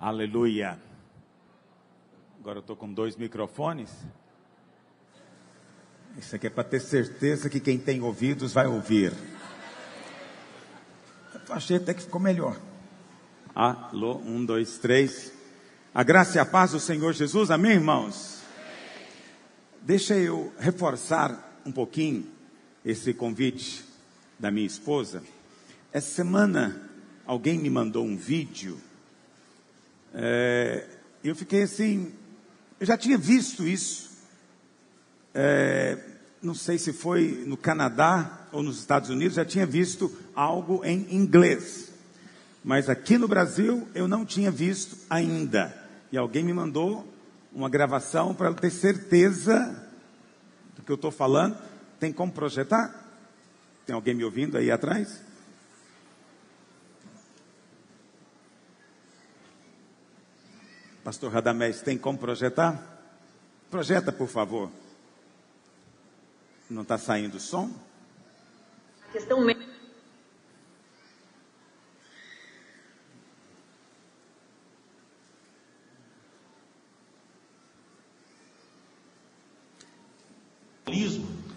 Aleluia. Agora eu estou com dois microfones. Isso aqui é para ter certeza que quem tem ouvidos vai ouvir. Eu achei até que ficou melhor. Alô, um, dois, três. A graça e a paz do Senhor Jesus, amém, irmãos? Deixa eu reforçar um pouquinho esse convite da minha esposa. Essa semana alguém me mandou um vídeo. É, eu fiquei assim, eu já tinha visto isso. É, não sei se foi no Canadá ou nos Estados Unidos, já tinha visto algo em inglês. Mas aqui no Brasil eu não tinha visto ainda. E alguém me mandou uma gravação para ter certeza do que eu estou falando. Tem como projetar? Tem alguém me ouvindo aí atrás? Pastor Radamés, tem como projetar? Projeta, por favor. Não está saindo som? A questão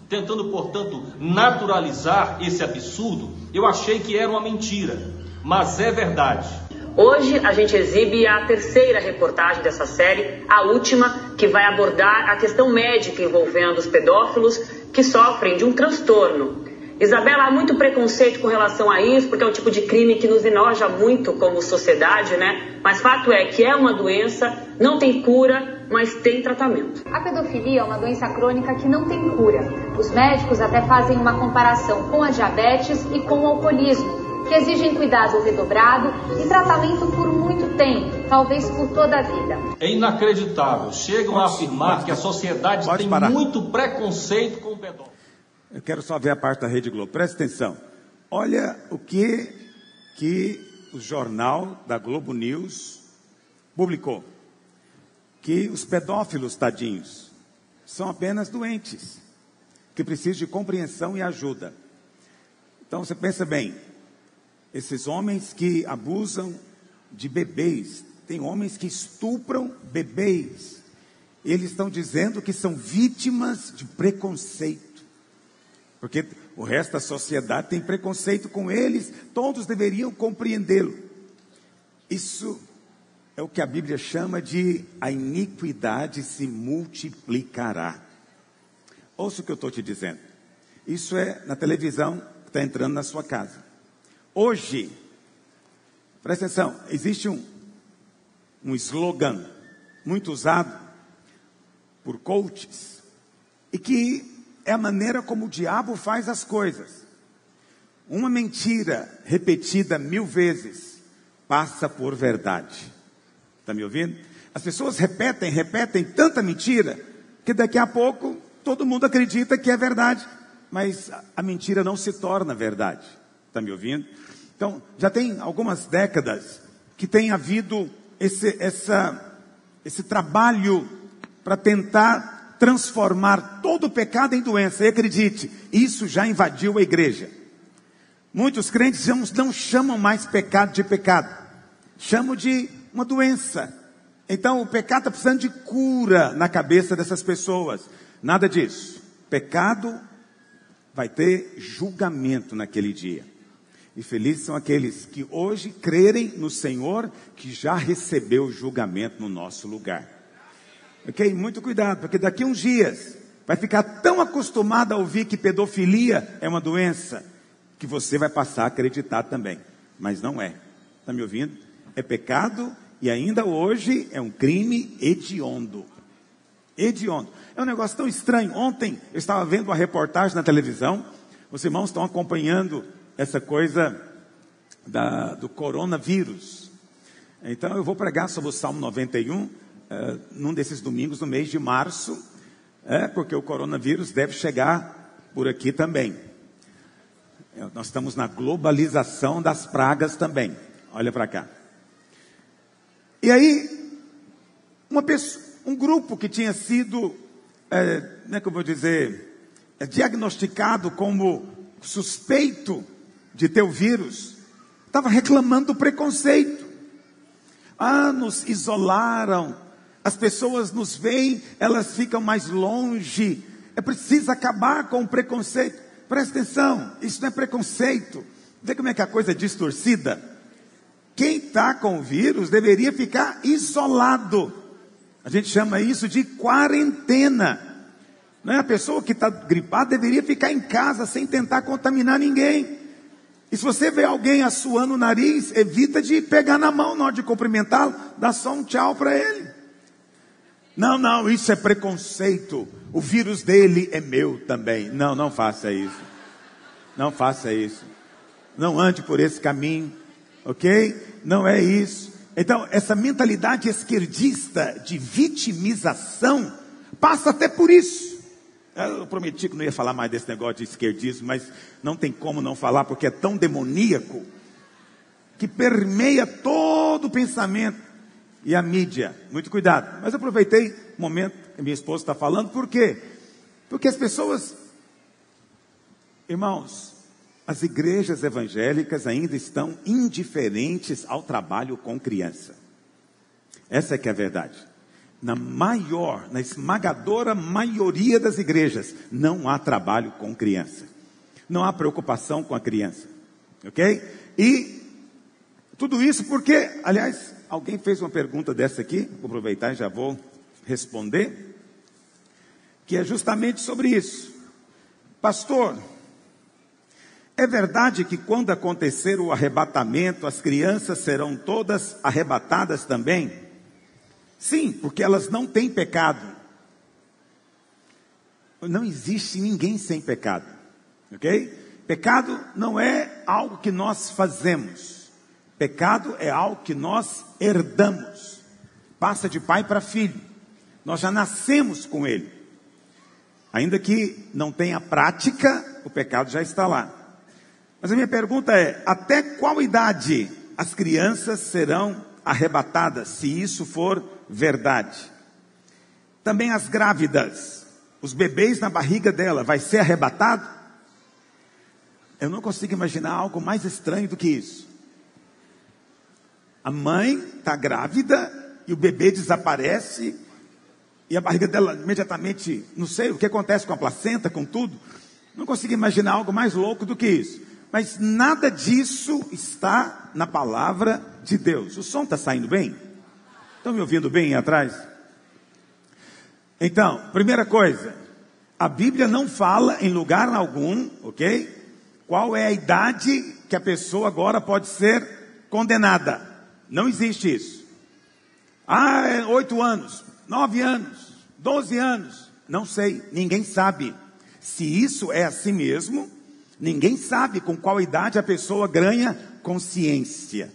tentando, portanto, naturalizar esse absurdo, eu achei que era uma mentira, mas é verdade. Hoje a gente exibe a terceira reportagem dessa série, a última, que vai abordar a questão médica envolvendo os pedófilos que sofrem de um transtorno. Isabela, há muito preconceito com relação a isso, porque é um tipo de crime que nos enoja muito como sociedade, né? Mas fato é que é uma doença, não tem cura, mas tem tratamento. A pedofilia é uma doença crônica que não tem cura. Os médicos até fazem uma comparação com a diabetes e com o alcoolismo que exigem cuidado redobrado e tratamento por muito tempo, talvez por toda a vida. É inacreditável. Chegam pode, a afirmar pode, que a sociedade tem parar. muito preconceito com o pedófilo. Eu quero só ver a parte da Rede Globo. Presta atenção. Olha o que que o jornal da Globo News publicou. Que os pedófilos, tadinhos, são apenas doentes, que precisam de compreensão e ajuda. Então você pensa bem, esses homens que abusam de bebês, tem homens que estupram bebês. Eles estão dizendo que são vítimas de preconceito. Porque o resto da sociedade tem preconceito com eles, todos deveriam compreendê-lo. Isso é o que a Bíblia chama de a iniquidade se multiplicará. Ouça o que eu estou te dizendo. Isso é na televisão que está entrando na sua casa. Hoje, presta atenção, existe um, um slogan muito usado por coaches e que é a maneira como o diabo faz as coisas. Uma mentira repetida mil vezes passa por verdade. Está me ouvindo? As pessoas repetem, repetem tanta mentira que daqui a pouco todo mundo acredita que é verdade, mas a mentira não se torna verdade. Está me ouvindo? Então, já tem algumas décadas que tem havido esse, essa, esse trabalho para tentar transformar todo o pecado em doença. E acredite, isso já invadiu a igreja. Muitos crentes não chamam mais pecado de pecado, chamam de uma doença. Então o pecado está precisando de cura na cabeça dessas pessoas. Nada disso. Pecado vai ter julgamento naquele dia. E felizes são aqueles que hoje crerem no Senhor, que já recebeu o julgamento no nosso lugar. Ok? Muito cuidado, porque daqui a uns dias vai ficar tão acostumado a ouvir que pedofilia é uma doença, que você vai passar a acreditar também. Mas não é. Está me ouvindo? É pecado e ainda hoje é um crime hediondo. Hediondo. É um negócio tão estranho. Ontem eu estava vendo uma reportagem na televisão, os irmãos estão acompanhando essa coisa da, do coronavírus. Então eu vou pregar sobre o Salmo 91 é, num desses domingos no mês de março, é, porque o coronavírus deve chegar por aqui também. É, nós estamos na globalização das pragas também. Olha para cá. E aí, pessoa, um grupo que tinha sido, é, como eu vou dizer, diagnosticado como suspeito de ter o vírus, estava reclamando do preconceito. Ah, nos isolaram. As pessoas nos veem, elas ficam mais longe. É preciso acabar com o preconceito. Presta atenção, isso não é preconceito. Vê como é que a coisa é distorcida. Quem está com o vírus deveria ficar isolado. A gente chama isso de quarentena. Não é? A pessoa que está gripada deveria ficar em casa sem tentar contaminar ninguém. E se você vê alguém assoando o nariz, evita de pegar na mão na hora de cumprimentá-lo, dá só um tchau para ele. Não, não, isso é preconceito. O vírus dele é meu também. Não, não faça isso. Não faça isso. Não ande por esse caminho, ok? Não é isso. Então, essa mentalidade esquerdista de vitimização passa até por isso. Eu prometi que não ia falar mais desse negócio de esquerdismo, mas não tem como não falar, porque é tão demoníaco que permeia todo o pensamento e a mídia. Muito cuidado. Mas aproveitei o momento que minha esposa está falando, por quê? Porque as pessoas, irmãos, as igrejas evangélicas ainda estão indiferentes ao trabalho com criança. Essa é que é a verdade na maior, na esmagadora maioria das igrejas, não há trabalho com criança. Não há preocupação com a criança. Ok? E tudo isso porque, aliás, alguém fez uma pergunta dessa aqui, vou aproveitar e já vou responder, que é justamente sobre isso. Pastor, é verdade que quando acontecer o arrebatamento, as crianças serão todas arrebatadas também? Sim, porque elas não têm pecado. Não existe ninguém sem pecado. Ok? Pecado não é algo que nós fazemos. Pecado é algo que nós herdamos. Passa de pai para filho. Nós já nascemos com ele. Ainda que não tenha prática, o pecado já está lá. Mas a minha pergunta é: até qual idade as crianças serão arrebatadas, se isso for verdade. Também as grávidas, os bebês na barriga dela, vai ser arrebatado? Eu não consigo imaginar algo mais estranho do que isso. A mãe está grávida e o bebê desaparece e a barriga dela imediatamente, não sei o que acontece com a placenta, com tudo. Não consigo imaginar algo mais louco do que isso. Mas nada disso está na palavra de Deus. O som está saindo bem? Estão me ouvindo bem atrás? Então, primeira coisa, a Bíblia não fala em lugar algum, ok? Qual é a idade que a pessoa agora pode ser condenada? Não existe isso. Ah, é oito anos, nove anos, doze anos, não sei, ninguém sabe. Se isso é assim mesmo, ninguém sabe com qual idade a pessoa ganha consciência.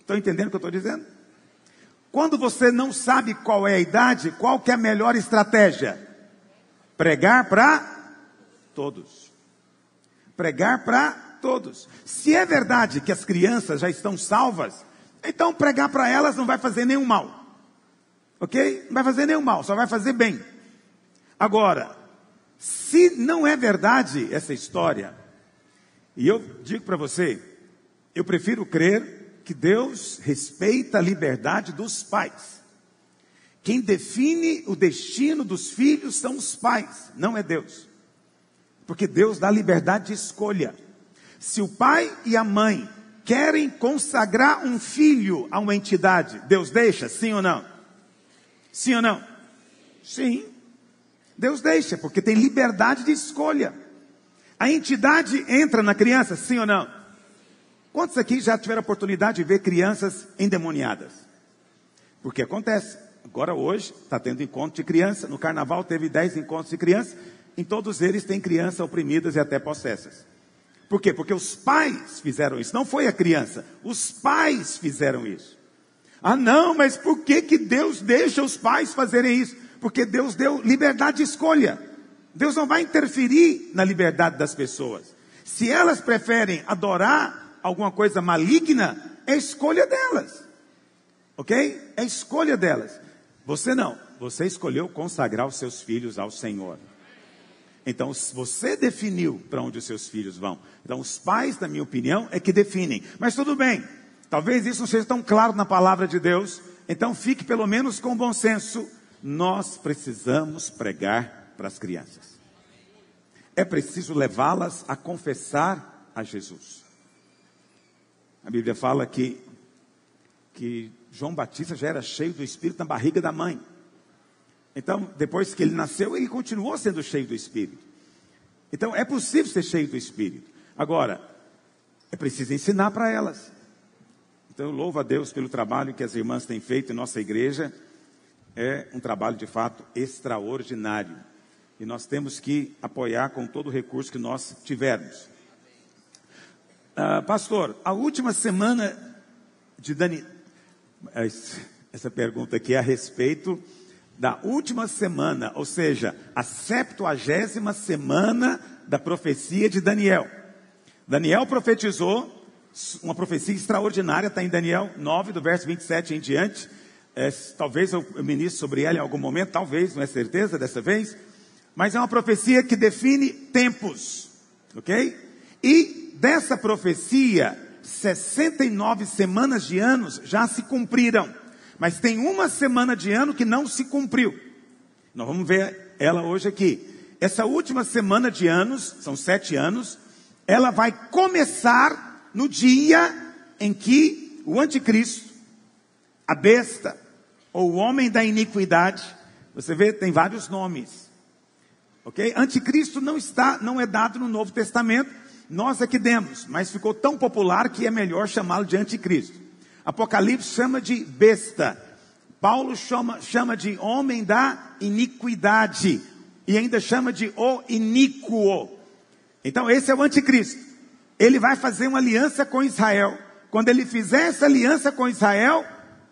Estão entendendo o que eu estou dizendo? Quando você não sabe qual é a idade, qual que é a melhor estratégia? Pregar para todos. Pregar para todos. Se é verdade que as crianças já estão salvas, então pregar para elas não vai fazer nenhum mal. Ok? Não vai fazer nenhum mal, só vai fazer bem. Agora, se não é verdade essa história, e eu digo para você, eu prefiro crer que Deus respeita a liberdade dos pais. Quem define o destino dos filhos são os pais, não é Deus. Porque Deus dá liberdade de escolha. Se o pai e a mãe querem consagrar um filho a uma entidade, Deus deixa, sim ou não? Sim ou não? Sim. Deus deixa, porque tem liberdade de escolha. A entidade entra na criança, sim ou não? Quantos aqui já tiveram a oportunidade de ver crianças endemoniadas? Porque acontece. Agora hoje está tendo encontro de criança. No carnaval teve 10 encontros de criança. Em todos eles tem crianças oprimidas e até possessas. Por quê? Porque os pais fizeram isso. Não foi a criança. Os pais fizeram isso. Ah, não, mas por que, que Deus deixa os pais fazerem isso? Porque Deus deu liberdade de escolha. Deus não vai interferir na liberdade das pessoas. Se elas preferem adorar alguma coisa maligna, é escolha delas. Ok? É escolha delas. Você não. Você escolheu consagrar os seus filhos ao Senhor. Então, você definiu para onde os seus filhos vão. Então, os pais, na minha opinião, é que definem. Mas tudo bem. Talvez isso não seja tão claro na palavra de Deus, então fique pelo menos com bom senso. Nós precisamos pregar para as crianças. É preciso levá-las a confessar a Jesus. A Bíblia fala que, que João Batista já era cheio do Espírito na barriga da mãe. Então, depois que ele nasceu, ele continuou sendo cheio do Espírito. Então, é possível ser cheio do Espírito. Agora, é preciso ensinar para elas. Então, eu louvo a Deus pelo trabalho que as irmãs têm feito em nossa igreja. É um trabalho de fato extraordinário. E nós temos que apoiar com todo o recurso que nós tivermos. Ah, pastor, a última semana de Dani. Essa pergunta aqui é a respeito da última semana, ou seja, a septuagésima semana da profecia de Daniel. Daniel profetizou uma profecia extraordinária, está em Daniel 9, do verso 27 em diante. É, talvez eu ministre sobre ela em algum momento, talvez, não é certeza dessa vez. Mas é uma profecia que define tempos, ok? E dessa profecia, 69 semanas de anos já se cumpriram. Mas tem uma semana de ano que não se cumpriu. Nós vamos ver ela hoje aqui. Essa última semana de anos, são sete anos, ela vai começar no dia em que o anticristo, a besta, ou o homem da iniquidade, você vê, tem vários nomes. Ok? Anticristo não está, não é dado no Novo Testamento, nós é que demos, mas ficou tão popular que é melhor chamá-lo de anticristo. Apocalipse chama de besta. Paulo chama, chama de homem da iniquidade. E ainda chama de o iníquo. Então esse é o anticristo. Ele vai fazer uma aliança com Israel. Quando ele fizer essa aliança com Israel,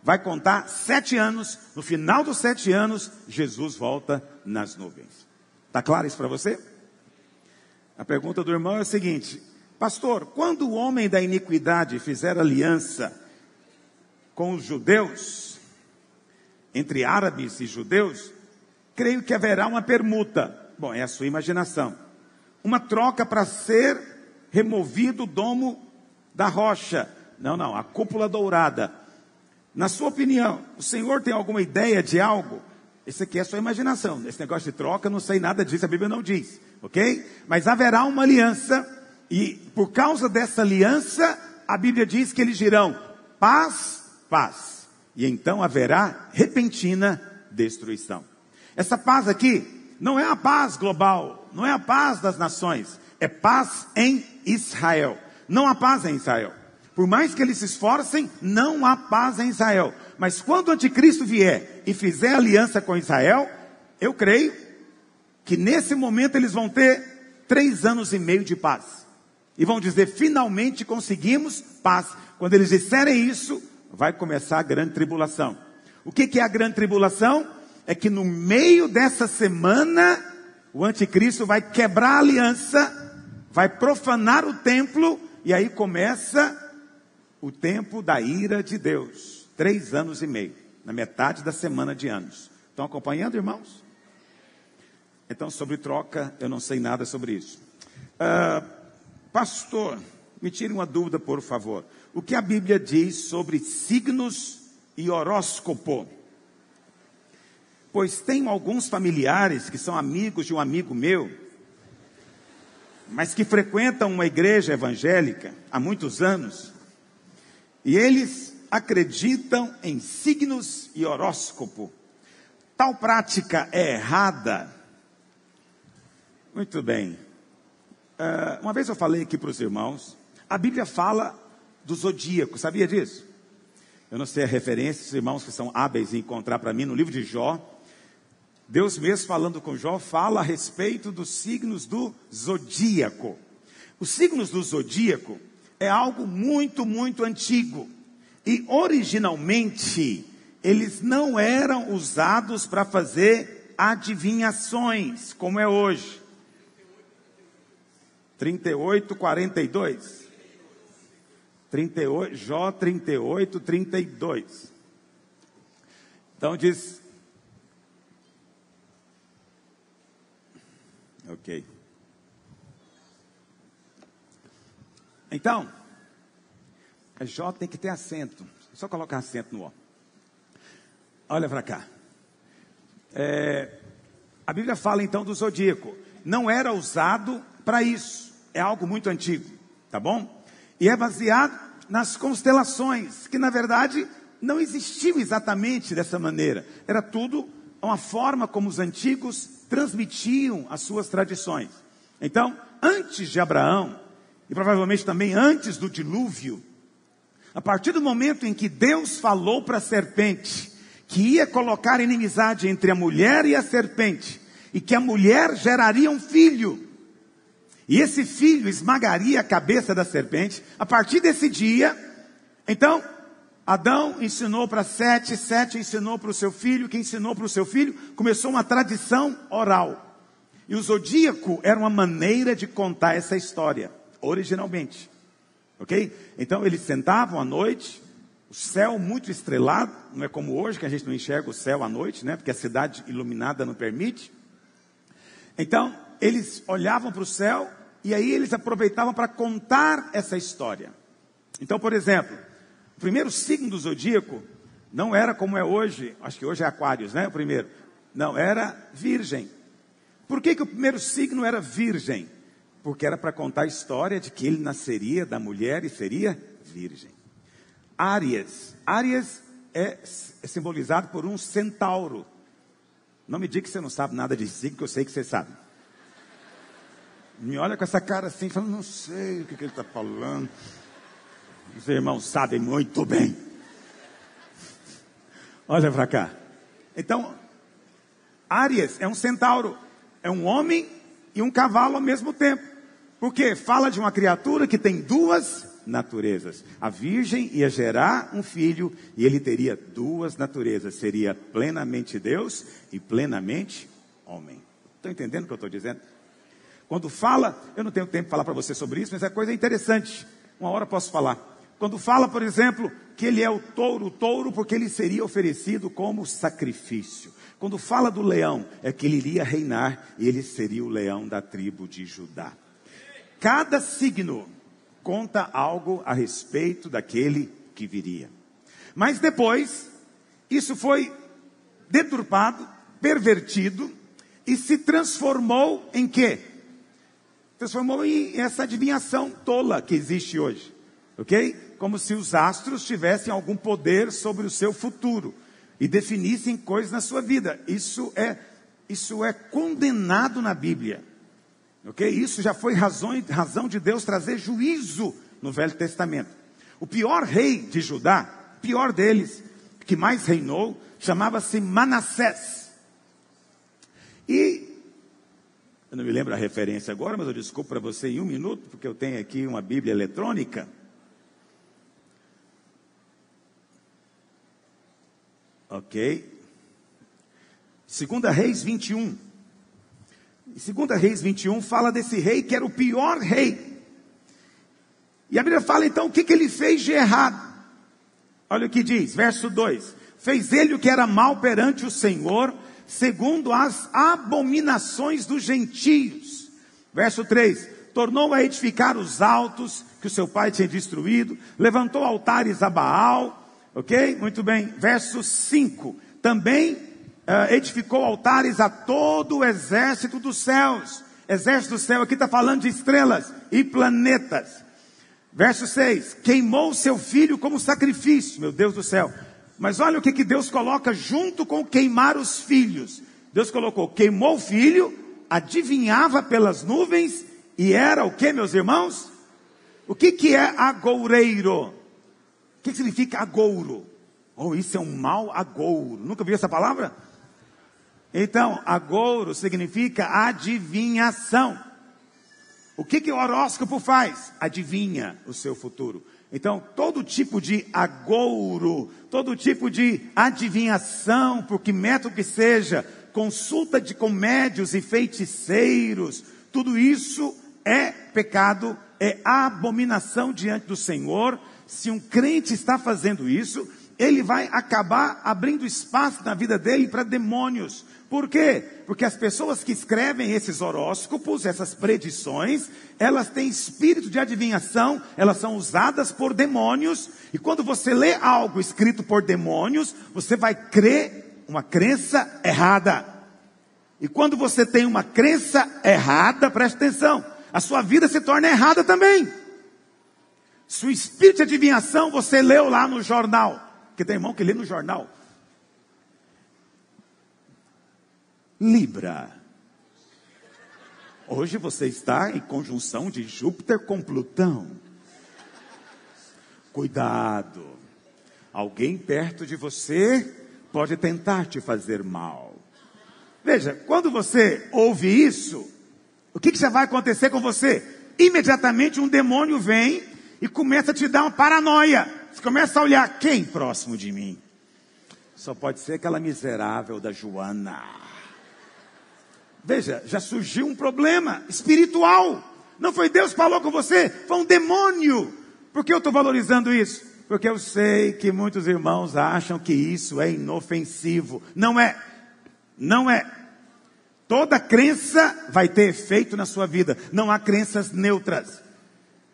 vai contar sete anos. No final dos sete anos, Jesus volta nas nuvens. Está claro isso para você? A pergunta do irmão é a seguinte: Pastor, quando o homem da iniquidade fizer aliança com os judeus, entre árabes e judeus, creio que haverá uma permuta. Bom, é a sua imaginação. Uma troca para ser removido o domo da rocha. Não, não, a cúpula dourada. Na sua opinião, o Senhor tem alguma ideia de algo? Esse aqui é sua imaginação. Esse negócio de troca, não sei nada disso, a Bíblia não diz, ok? Mas haverá uma aliança, e por causa dessa aliança, a Bíblia diz que eles dirão paz paz. E então haverá repentina destruição. Essa paz aqui não é a paz global, não é a paz das nações, é paz em Israel. Não há paz em Israel. Por mais que eles se esforcem, não há paz em Israel. Mas quando o anticristo vier e fizer aliança com Israel, eu creio que nesse momento eles vão ter três anos e meio de paz. E vão dizer, finalmente conseguimos paz. Quando eles disserem isso, vai começar a grande tribulação. O que, que é a grande tribulação? É que no meio dessa semana, o anticristo vai quebrar a aliança, vai profanar o templo, e aí começa o tempo da ira de Deus. Três anos e meio, na metade da semana de anos. Estão acompanhando, irmãos? Então, sobre troca, eu não sei nada sobre isso. Uh, pastor, me tire uma dúvida, por favor o que a Bíblia diz sobre signos e horóscopo. Pois tenho alguns familiares que são amigos de um amigo meu, mas que frequentam uma igreja evangélica há muitos anos, e eles acreditam em signos e horóscopo. Tal prática é errada? Muito bem. Uh, uma vez eu falei aqui para os irmãos, a Bíblia fala do zodíaco, sabia disso? Eu não sei a referência, os irmãos que são hábeis em encontrar para mim no livro de Jó. Deus mesmo falando com Jó fala a respeito dos signos do zodíaco. Os signos do zodíaco é algo muito, muito antigo. E originalmente eles não eram usados para fazer adivinhações, como é hoje. 38, 42. 38, Jó 38, 32. Então diz. Ok. É J tem que ter acento. É só colocar acento no O. Olha para cá. É, a Bíblia fala então do zodíaco. Não era usado para isso. É algo muito antigo, tá bom? E é baseado nas constelações, que na verdade não existiam exatamente dessa maneira. Era tudo uma forma como os antigos transmitiam as suas tradições. Então, antes de Abraão, e provavelmente também antes do dilúvio, a partir do momento em que Deus falou para a serpente que ia colocar inimizade entre a mulher e a serpente, e que a mulher geraria um filho, e esse filho esmagaria a cabeça da serpente, a partir desse dia, então, Adão ensinou para Sete, Sete ensinou para o seu filho, que ensinou para o seu filho, começou uma tradição oral. E o zodíaco era uma maneira de contar essa história, originalmente. Ok? Então eles sentavam à noite, o céu muito estrelado, não é como hoje que a gente não enxerga o céu à noite, né? Porque a cidade iluminada não permite. Então, eles olhavam para o céu e aí eles aproveitavam para contar essa história. Então, por exemplo, o primeiro signo do zodíaco não era como é hoje, acho que hoje é Aquários, né? O primeiro. Não, era Virgem. Por que, que o primeiro signo era Virgem? Porque era para contar a história de que ele nasceria da mulher e seria virgem. Áries. Áries é, é simbolizado por um centauro. Não me diga que você não sabe nada de signo, que eu sei que você sabe. Me olha com essa cara assim, falando, não sei o que, que ele está falando. Os irmãos sabem muito bem. Olha para cá. Então, Áries é um centauro, é um homem e um cavalo ao mesmo tempo. Porque fala de uma criatura que tem duas naturezas. A virgem ia gerar um filho e ele teria duas naturezas: seria plenamente Deus e plenamente homem. Estão entendendo o que eu estou dizendo? Quando fala, eu não tenho tempo de falar para você sobre isso, mas é coisa interessante. Uma hora posso falar. Quando fala, por exemplo, que ele é o touro, o touro porque ele seria oferecido como sacrifício. Quando fala do leão, é que ele iria reinar e ele seria o leão da tribo de Judá. Cada signo conta algo a respeito daquele que viria. Mas depois, isso foi deturpado, pervertido e se transformou em quê? Transformou em essa adivinhação tola que existe hoje. Ok? Como se os astros tivessem algum poder sobre o seu futuro e definissem coisas na sua vida. Isso é, isso é condenado na Bíblia. Ok? Isso já foi razão, razão de Deus trazer juízo no Velho Testamento. O pior rei de Judá, pior deles, que mais reinou, chamava-se Manassés. E eu não me lembro a referência agora, mas eu desculpo para você em um minuto, porque eu tenho aqui uma Bíblia eletrônica. Ok. Segunda Reis 21. Segunda Reis 21 fala desse rei que era o pior rei. E a Bíblia fala então o que, que ele fez de errado. Olha o que diz, verso 2: Fez ele o que era mal perante o Senhor, segundo as abominações dos gentios. Verso 3: Tornou a edificar os altos que o seu pai tinha destruído, levantou altares a Baal, Ok? Muito bem. Verso 5. Também edificou altares a todo o exército dos céus. Exército do céu aqui está falando de estrelas e planetas. Verso 6. Queimou seu filho como sacrifício, meu Deus do céu. Mas olha o que, que Deus coloca junto com queimar os filhos. Deus colocou, queimou o filho, adivinhava pelas nuvens e era o que, meus irmãos? O que, que é agoureiro? O que significa agouro? Oh, isso é um mau agouro. Nunca viu essa palavra? Então, agouro significa adivinhação. O que, que o horóscopo faz? Adivinha o seu futuro. Então, todo tipo de agouro, todo tipo de adivinhação, por que método que seja, consulta de comédios e feiticeiros, tudo isso é pecado, é abominação diante do Senhor se um crente está fazendo isso, ele vai acabar abrindo espaço na vida dele para demônios. Por quê? Porque as pessoas que escrevem esses horóscopos, essas predições, elas têm espírito de adivinhação, elas são usadas por demônios, e quando você lê algo escrito por demônios, você vai crer uma crença errada. E quando você tem uma crença errada, preste atenção, a sua vida se torna errada também. Se o espírito de adivinhação você leu lá no jornal, que tem irmão que lê no jornal. Libra. Hoje você está em conjunção de Júpiter com Plutão. Cuidado. Alguém perto de você pode tentar te fazer mal. Veja, quando você ouve isso, o que, que já vai acontecer com você? Imediatamente um demônio vem e começa a te dar uma paranoia. Você começa a olhar quem próximo de mim? Só pode ser aquela miserável da Joana. Veja, já surgiu um problema espiritual. Não foi Deus que falou com você, foi um demônio. Por que eu estou valorizando isso? Porque eu sei que muitos irmãos acham que isso é inofensivo. Não é. Não é. Toda crença vai ter efeito na sua vida. Não há crenças neutras.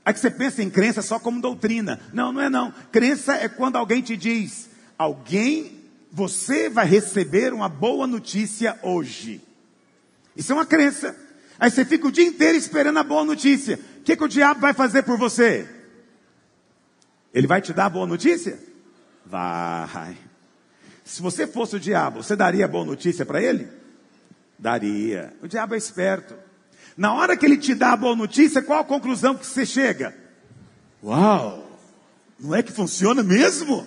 Aí que você pensa em crença só como doutrina. Não, não é não. Crença é quando alguém te diz, alguém, você vai receber uma boa notícia hoje. Isso é uma crença. Aí você fica o dia inteiro esperando a boa notícia. O que, que o diabo vai fazer por você? Ele vai te dar a boa notícia? Vai. Se você fosse o diabo, você daria a boa notícia para ele? Daria. O diabo é esperto. Na hora que ele te dá a boa notícia, qual a conclusão que você chega? Uau! Não é que funciona mesmo?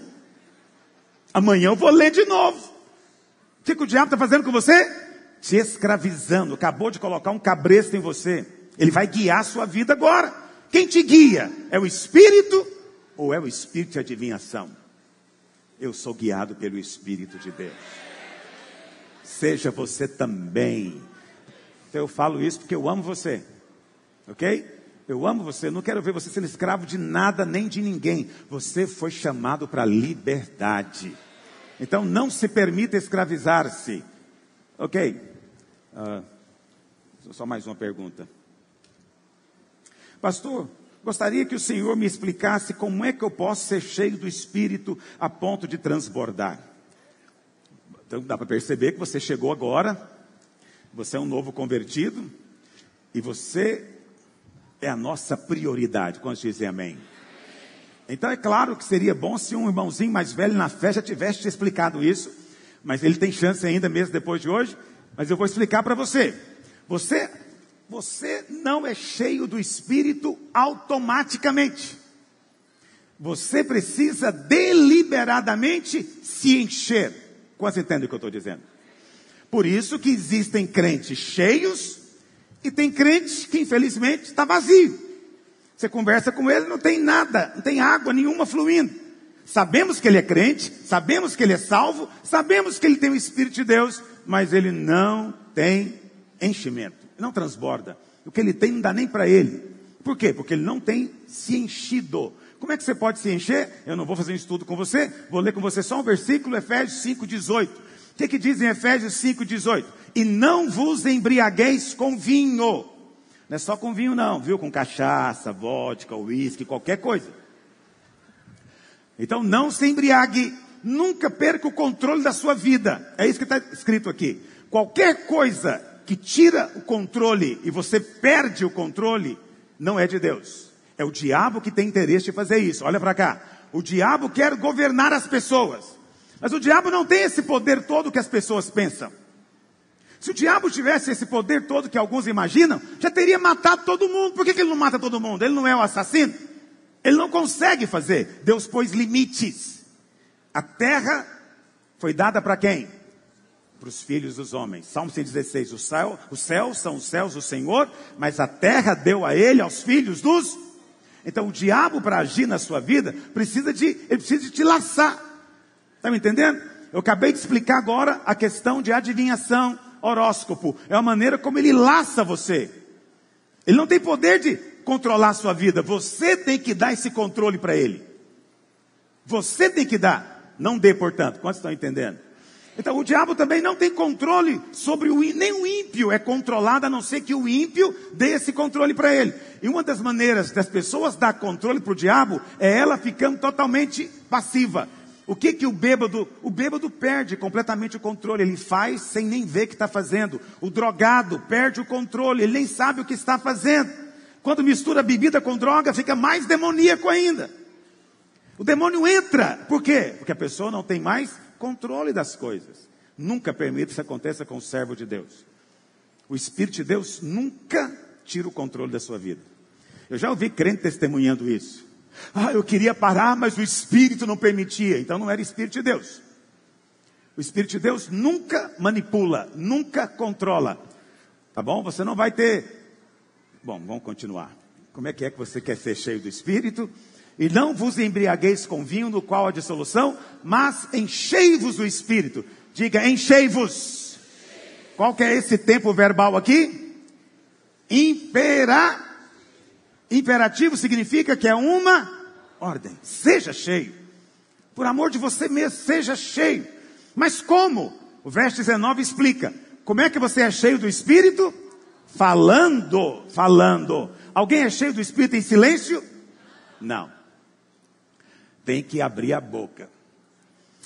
Amanhã eu vou ler de novo. O que, que o diabo está fazendo com você? Te escravizando. Acabou de colocar um cabresto em você. Ele vai guiar a sua vida agora. Quem te guia? É o Espírito ou é o Espírito de adivinhação? Eu sou guiado pelo Espírito de Deus. Seja você também então eu falo isso porque eu amo você. Ok? Eu amo você, não quero ver você sendo escravo de nada nem de ninguém. Você foi chamado para liberdade. Então não se permita escravizar-se. Ok? Uh, só mais uma pergunta. Pastor, gostaria que o Senhor me explicasse como é que eu posso ser cheio do Espírito a ponto de transbordar. Então dá para perceber que você chegou agora você é um novo convertido e você é a nossa prioridade. Quantos dizem amém? Então é claro que seria bom se um irmãozinho mais velho na fé já tivesse te explicado isso, mas ele tem chance ainda mesmo depois de hoje, mas eu vou explicar para você. Você você não é cheio do espírito automaticamente. Você precisa deliberadamente se encher. Quantos entendem o que eu estou dizendo? Por isso que existem crentes cheios e tem crentes que infelizmente está vazio. Você conversa com ele, não tem nada, não tem água nenhuma fluindo. Sabemos que ele é crente, sabemos que ele é salvo, sabemos que ele tem o Espírito de Deus, mas ele não tem enchimento, não transborda. O que ele tem não dá nem para ele. Por quê? Porque ele não tem se enchido. Como é que você pode se encher? Eu não vou fazer um estudo com você, vou ler com você só um versículo, Efésios 5, 18 que, que diz em Efésios 5,18? E não vos embriagueis com vinho. Não é só com vinho, não, viu? Com cachaça, vodka, uísque, qualquer coisa. Então não se embriague, nunca perca o controle da sua vida. É isso que está escrito aqui. Qualquer coisa que tira o controle e você perde o controle, não é de Deus. É o diabo que tem interesse de fazer isso. Olha para cá. O diabo quer governar as pessoas. Mas o diabo não tem esse poder todo que as pessoas pensam. Se o diabo tivesse esse poder todo que alguns imaginam, já teria matado todo mundo. Por que, que ele não mata todo mundo? Ele não é o assassino. Ele não consegue fazer. Deus pôs limites. A terra foi dada para quem? Para os filhos dos homens. Salmo 116. O céu, os céus são os céus do Senhor, mas a terra deu a ele, aos filhos dos. Então o diabo, para agir na sua vida, precisa de, ele precisa de te laçar. Está me entendendo? Eu acabei de explicar agora a questão de adivinhação, horóscopo. É a maneira como ele laça você. Ele não tem poder de controlar a sua vida. Você tem que dar esse controle para ele. Você tem que dar. Não dê, portanto. Quantos estão entendendo? Então, o diabo também não tem controle sobre o nem o ímpio é controlado, a não ser que o ímpio dê esse controle para ele. E uma das maneiras das pessoas dar controle para o diabo é ela ficando totalmente passiva. O que que o bêbado, o bêbado perde completamente o controle, ele faz sem nem ver o que está fazendo. O drogado perde o controle, ele nem sabe o que está fazendo. Quando mistura bebida com droga, fica mais demoníaco ainda. O demônio entra, por quê? Porque a pessoa não tem mais controle das coisas. Nunca permita que isso aconteça com o servo de Deus. O Espírito de Deus nunca tira o controle da sua vida. Eu já ouvi crente testemunhando isso. Ah, eu queria parar, mas o Espírito não permitia. Então não era Espírito de Deus. O Espírito de Deus nunca manipula, nunca controla. Tá bom? Você não vai ter. Bom, vamos continuar. Como é que é que você quer ser cheio do Espírito? E não vos embriagueis com vinho, no qual há dissolução, mas enchei-vos do Espírito. Diga, enchei-vos. Qual que é esse tempo verbal aqui? Impera. Imperativo significa que é uma ordem. Seja cheio. Por amor de você mesmo, seja cheio. Mas como? O verso 19 explica. Como é que você é cheio do Espírito? Falando, falando. Alguém é cheio do Espírito em silêncio? Não tem que abrir a boca.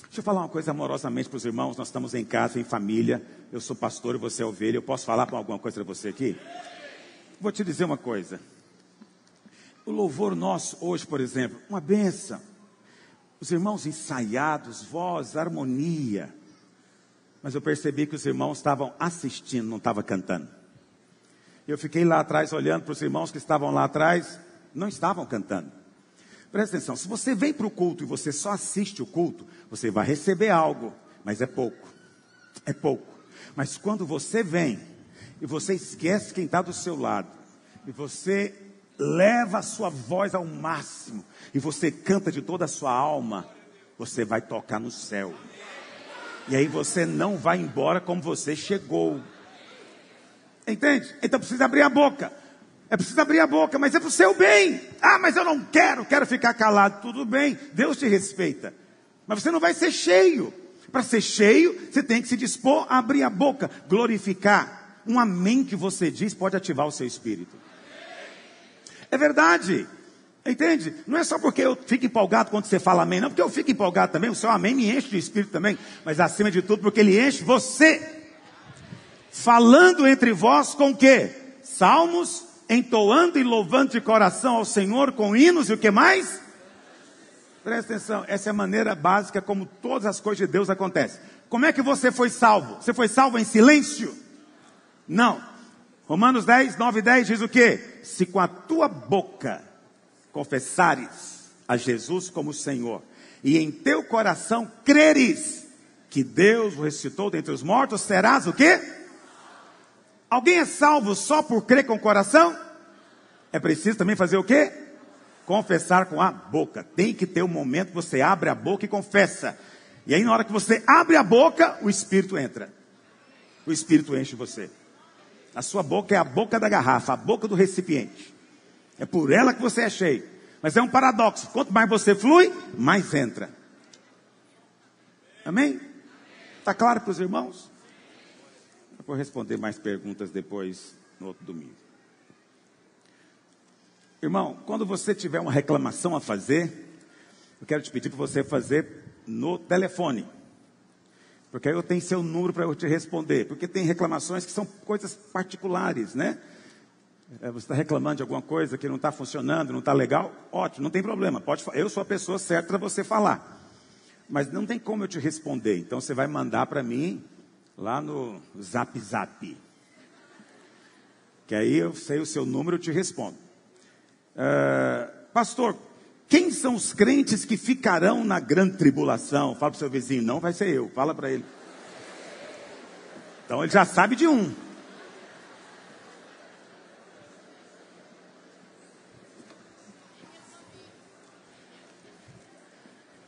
Deixa eu falar uma coisa amorosamente para os irmãos. Nós estamos em casa, em família. Eu sou pastor e você é ovelha. Eu posso falar alguma coisa para você aqui? Vou te dizer uma coisa. O louvor nosso hoje, por exemplo, uma benção. Os irmãos ensaiados, voz, harmonia. Mas eu percebi que os irmãos estavam assistindo, não estavam cantando. Eu fiquei lá atrás olhando para os irmãos que estavam lá atrás, não estavam cantando. Presta atenção, se você vem para o culto e você só assiste o culto, você vai receber algo, mas é pouco. É pouco. Mas quando você vem e você esquece quem está do seu lado, e você leva a sua voz ao máximo, e você canta de toda a sua alma, você vai tocar no céu. E aí você não vai embora como você chegou. Entende? Então precisa abrir a boca. É preciso abrir a boca, mas é para o seu bem. Ah, mas eu não quero, quero ficar calado. Tudo bem, Deus te respeita. Mas você não vai ser cheio. Para ser cheio, você tem que se dispor a abrir a boca, glorificar. Um amém que você diz pode ativar o seu espírito. É verdade. Entende? Não é só porque eu fico empolgado quando você fala amém, não, porque eu fico empolgado também, o seu amém me enche de espírito também, mas acima de tudo, porque ele enche você. Falando entre vós com o? Salmos, entoando e louvando de coração ao Senhor com hinos e o que mais? Presta atenção, essa é a maneira básica como todas as coisas de Deus acontecem. Como é que você foi salvo? Você foi salvo em silêncio? Não. Romanos 10, 9 e 10 diz o que? Se com a tua boca confessares a Jesus como Senhor e em teu coração creres que Deus o ressuscitou dentre os mortos, serás o quê? Alguém é salvo só por crer com o coração? É preciso também fazer o quê? Confessar com a boca. Tem que ter um momento que você abre a boca e confessa. E aí, na hora que você abre a boca, o Espírito entra. O Espírito enche você. A sua boca é a boca da garrafa, a boca do recipiente. É por ela que você é cheio. Mas é um paradoxo. Quanto mais você flui, mais entra. Amém? Está claro para os irmãos? Eu vou responder mais perguntas depois, no outro domingo. Irmão, quando você tiver uma reclamação a fazer, eu quero te pedir para você fazer no telefone. Porque aí eu tenho seu número para eu te responder. Porque tem reclamações que são coisas particulares, né? É, você está reclamando de alguma coisa que não está funcionando, não está legal? Ótimo, não tem problema. Pode, eu sou a pessoa certa para você falar. Mas não tem como eu te responder. Então você vai mandar para mim lá no Zap Zap. Que aí eu sei o seu número e te respondo. Uh, pastor, quem são os crentes que ficarão na grande tribulação? Fala para o seu vizinho, não vai ser eu. Fala para ele. Então ele já sabe de um.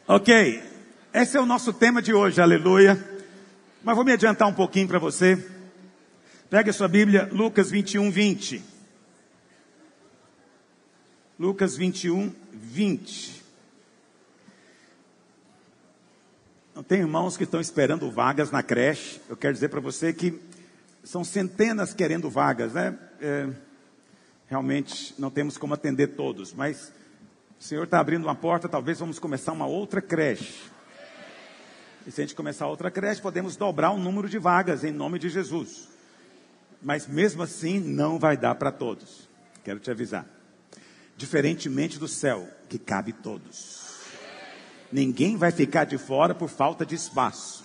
Ok, esse é o nosso tema de hoje, aleluia. Mas vou me adiantar um pouquinho para você. Pega a sua Bíblia, Lucas 21, 20. Lucas 21, 20. Tem irmãos que estão esperando vagas na creche. Eu quero dizer para você que são centenas querendo vagas, né? É, realmente não temos como atender todos, mas o Senhor está abrindo uma porta, talvez vamos começar uma outra creche. E se a gente começar outra creche, podemos dobrar o número de vagas em nome de Jesus. Mas mesmo assim, não vai dar para todos. Quero te avisar. Diferentemente do céu, que cabe todos. Ninguém vai ficar de fora por falta de espaço.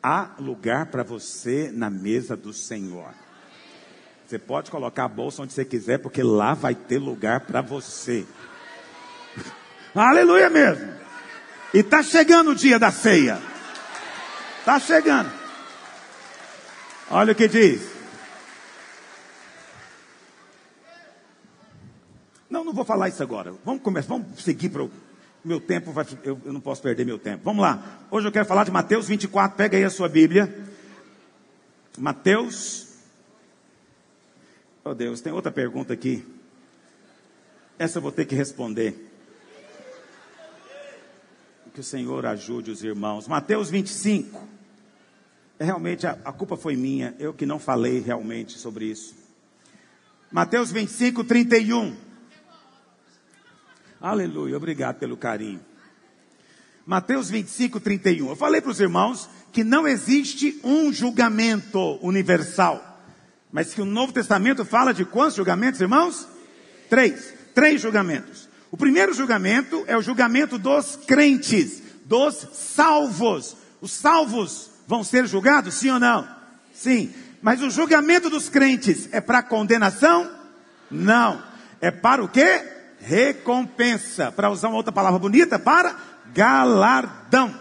Há lugar para você na mesa do Senhor. Você pode colocar a bolsa onde você quiser, porque lá vai ter lugar para você. Aleluia mesmo. E está chegando o dia da ceia. Está chegando. Olha o que diz. Não, não vou falar isso agora. Vamos começar, vamos seguir para o meu tempo vai, eu, eu, não posso perder meu tempo. Vamos lá. Hoje eu quero falar de Mateus 24. Pega aí a sua Bíblia. Mateus. Oh Deus, tem outra pergunta aqui. Essa eu vou ter que responder. Que o Senhor ajude os irmãos. Mateus 25. É, realmente a, a culpa foi minha. Eu que não falei realmente sobre isso. Mateus 25, 31. Aleluia, obrigado pelo carinho. Mateus 25, 31. Eu falei para os irmãos que não existe um julgamento universal, mas que o Novo Testamento fala de quantos julgamentos, irmãos? Três. Três julgamentos. O primeiro julgamento é o julgamento dos crentes, dos salvos. Os salvos vão ser julgados, sim ou não? Sim. Mas o julgamento dos crentes é para condenação? Não. É para o quê? recompensa. Para usar uma outra palavra bonita, para galardão.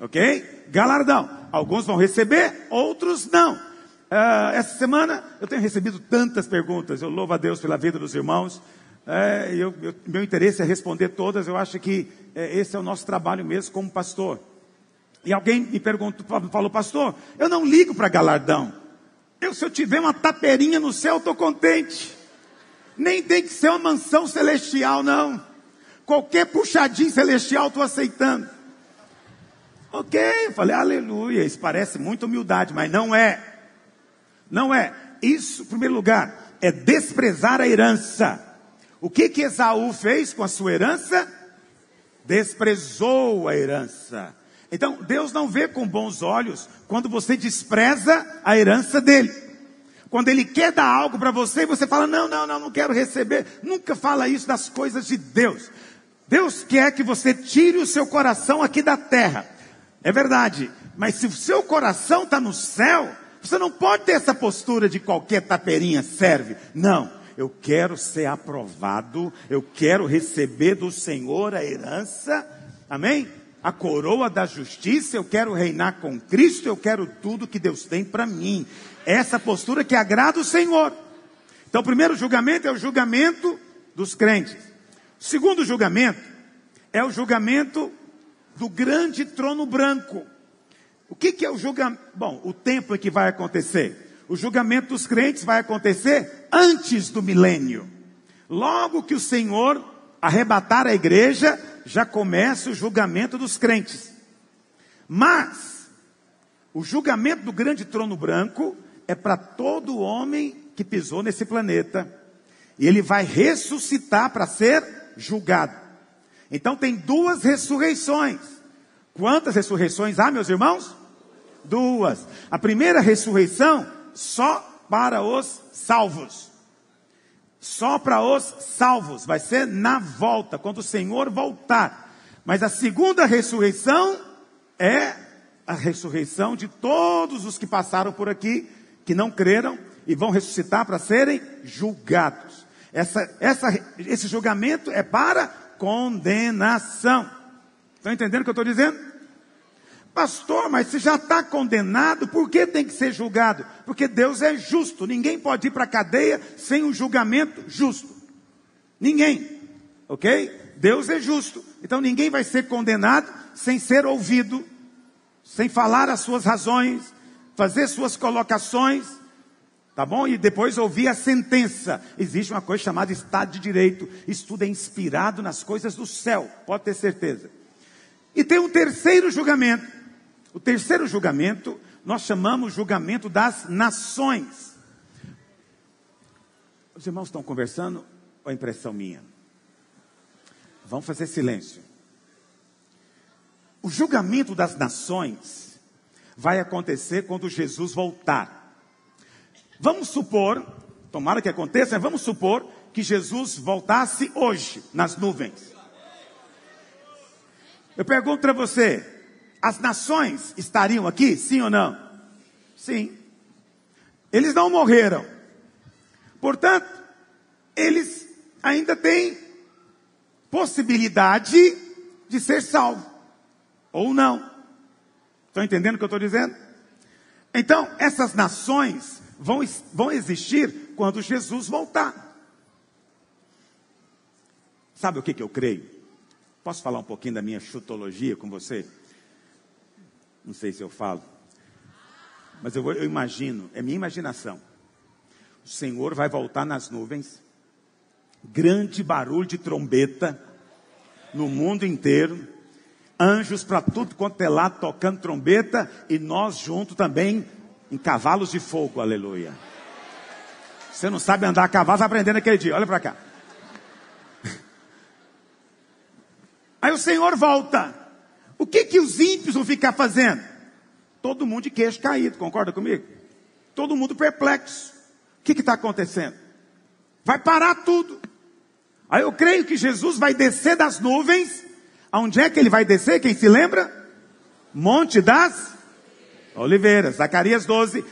Ok? Galardão. Alguns vão receber, outros não. Uh, essa semana eu tenho recebido tantas perguntas. Eu louvo a Deus pela vida dos irmãos. É, eu, eu, meu interesse é responder todas. Eu acho que é, esse é o nosso trabalho mesmo como pastor. E alguém me perguntou, falou, pastor, eu não ligo para galardão. Eu, se eu tiver uma taperinha no céu, estou contente. Nem tem que ser uma mansão celestial, não. Qualquer puxadinho celestial estou aceitando. Ok, eu falei, aleluia. Isso parece muita humildade, mas não é. Não é. Isso, em primeiro lugar, é desprezar a herança. O que que Esaú fez com a sua herança? Desprezou a herança. Então, Deus não vê com bons olhos quando você despreza a herança dele. Quando ele quer dar algo para você e você fala, não, não, não, não quero receber. Nunca fala isso das coisas de Deus. Deus quer que você tire o seu coração aqui da terra. É verdade. Mas se o seu coração está no céu, você não pode ter essa postura de qualquer taperinha serve. Não. Eu quero ser aprovado. Eu quero receber do Senhor a herança. Amém? a coroa da justiça, eu quero reinar com Cristo, eu quero tudo que Deus tem para mim. Essa postura que agrada o Senhor. Então, o primeiro julgamento é o julgamento dos crentes. O segundo julgamento é o julgamento do grande trono branco. O que, que é o julgamento? Bom, o tempo em que vai acontecer. O julgamento dos crentes vai acontecer antes do milênio. Logo que o Senhor arrebatar a igreja, já começa o julgamento dos crentes. Mas, o julgamento do grande trono branco é para todo homem que pisou nesse planeta. E ele vai ressuscitar para ser julgado. Então tem duas ressurreições. Quantas ressurreições há, meus irmãos? Duas. A primeira ressurreição só para os salvos só para os salvos, vai ser na volta, quando o Senhor voltar. Mas a segunda ressurreição é a ressurreição de todos os que passaram por aqui, que não creram e vão ressuscitar para serem julgados. Essa, essa, esse julgamento é para condenação. Estão entendendo o que eu estou dizendo? Pastor, mas se já está condenado, por que tem que ser julgado? Porque Deus é justo. Ninguém pode ir para a cadeia sem um julgamento justo. Ninguém. Ok? Deus é justo. Então ninguém vai ser condenado sem ser ouvido, sem falar as suas razões, fazer suas colocações. Tá bom? E depois ouvir a sentença. Existe uma coisa chamada Estado de Direito. Isso tudo é inspirado nas coisas do céu. Pode ter certeza. E tem um terceiro julgamento. O terceiro julgamento nós chamamos julgamento das nações. Os irmãos estão conversando ou é impressão minha? Vamos fazer silêncio. O julgamento das nações vai acontecer quando Jesus voltar. Vamos supor, tomara que aconteça, vamos supor que Jesus voltasse hoje nas nuvens. Eu pergunto para você: as nações estariam aqui, sim ou não? Sim. Eles não morreram. Portanto, eles ainda têm possibilidade de ser salvos. Ou não. Estão entendendo o que eu estou dizendo? Então, essas nações vão, vão existir quando Jesus voltar. Sabe o que, que eu creio? Posso falar um pouquinho da minha chutologia com você? Não sei se eu falo. Mas eu, eu imagino, é minha imaginação. O Senhor vai voltar nas nuvens, grande barulho de trombeta no mundo inteiro, anjos para tudo quanto é lado tocando trombeta e nós juntos também em cavalos de fogo, aleluia. Você não sabe andar a cavalo, vai aprender naquele dia, olha para cá. Aí o Senhor volta. O que que os ímpios vão ficar fazendo? Todo mundo de queixo caído, concorda comigo? Todo mundo perplexo. O que está acontecendo? Vai parar tudo. Aí eu creio que Jesus vai descer das nuvens. Aonde é que ele vai descer? Quem se lembra? Monte das Oliveiras, Zacarias 12.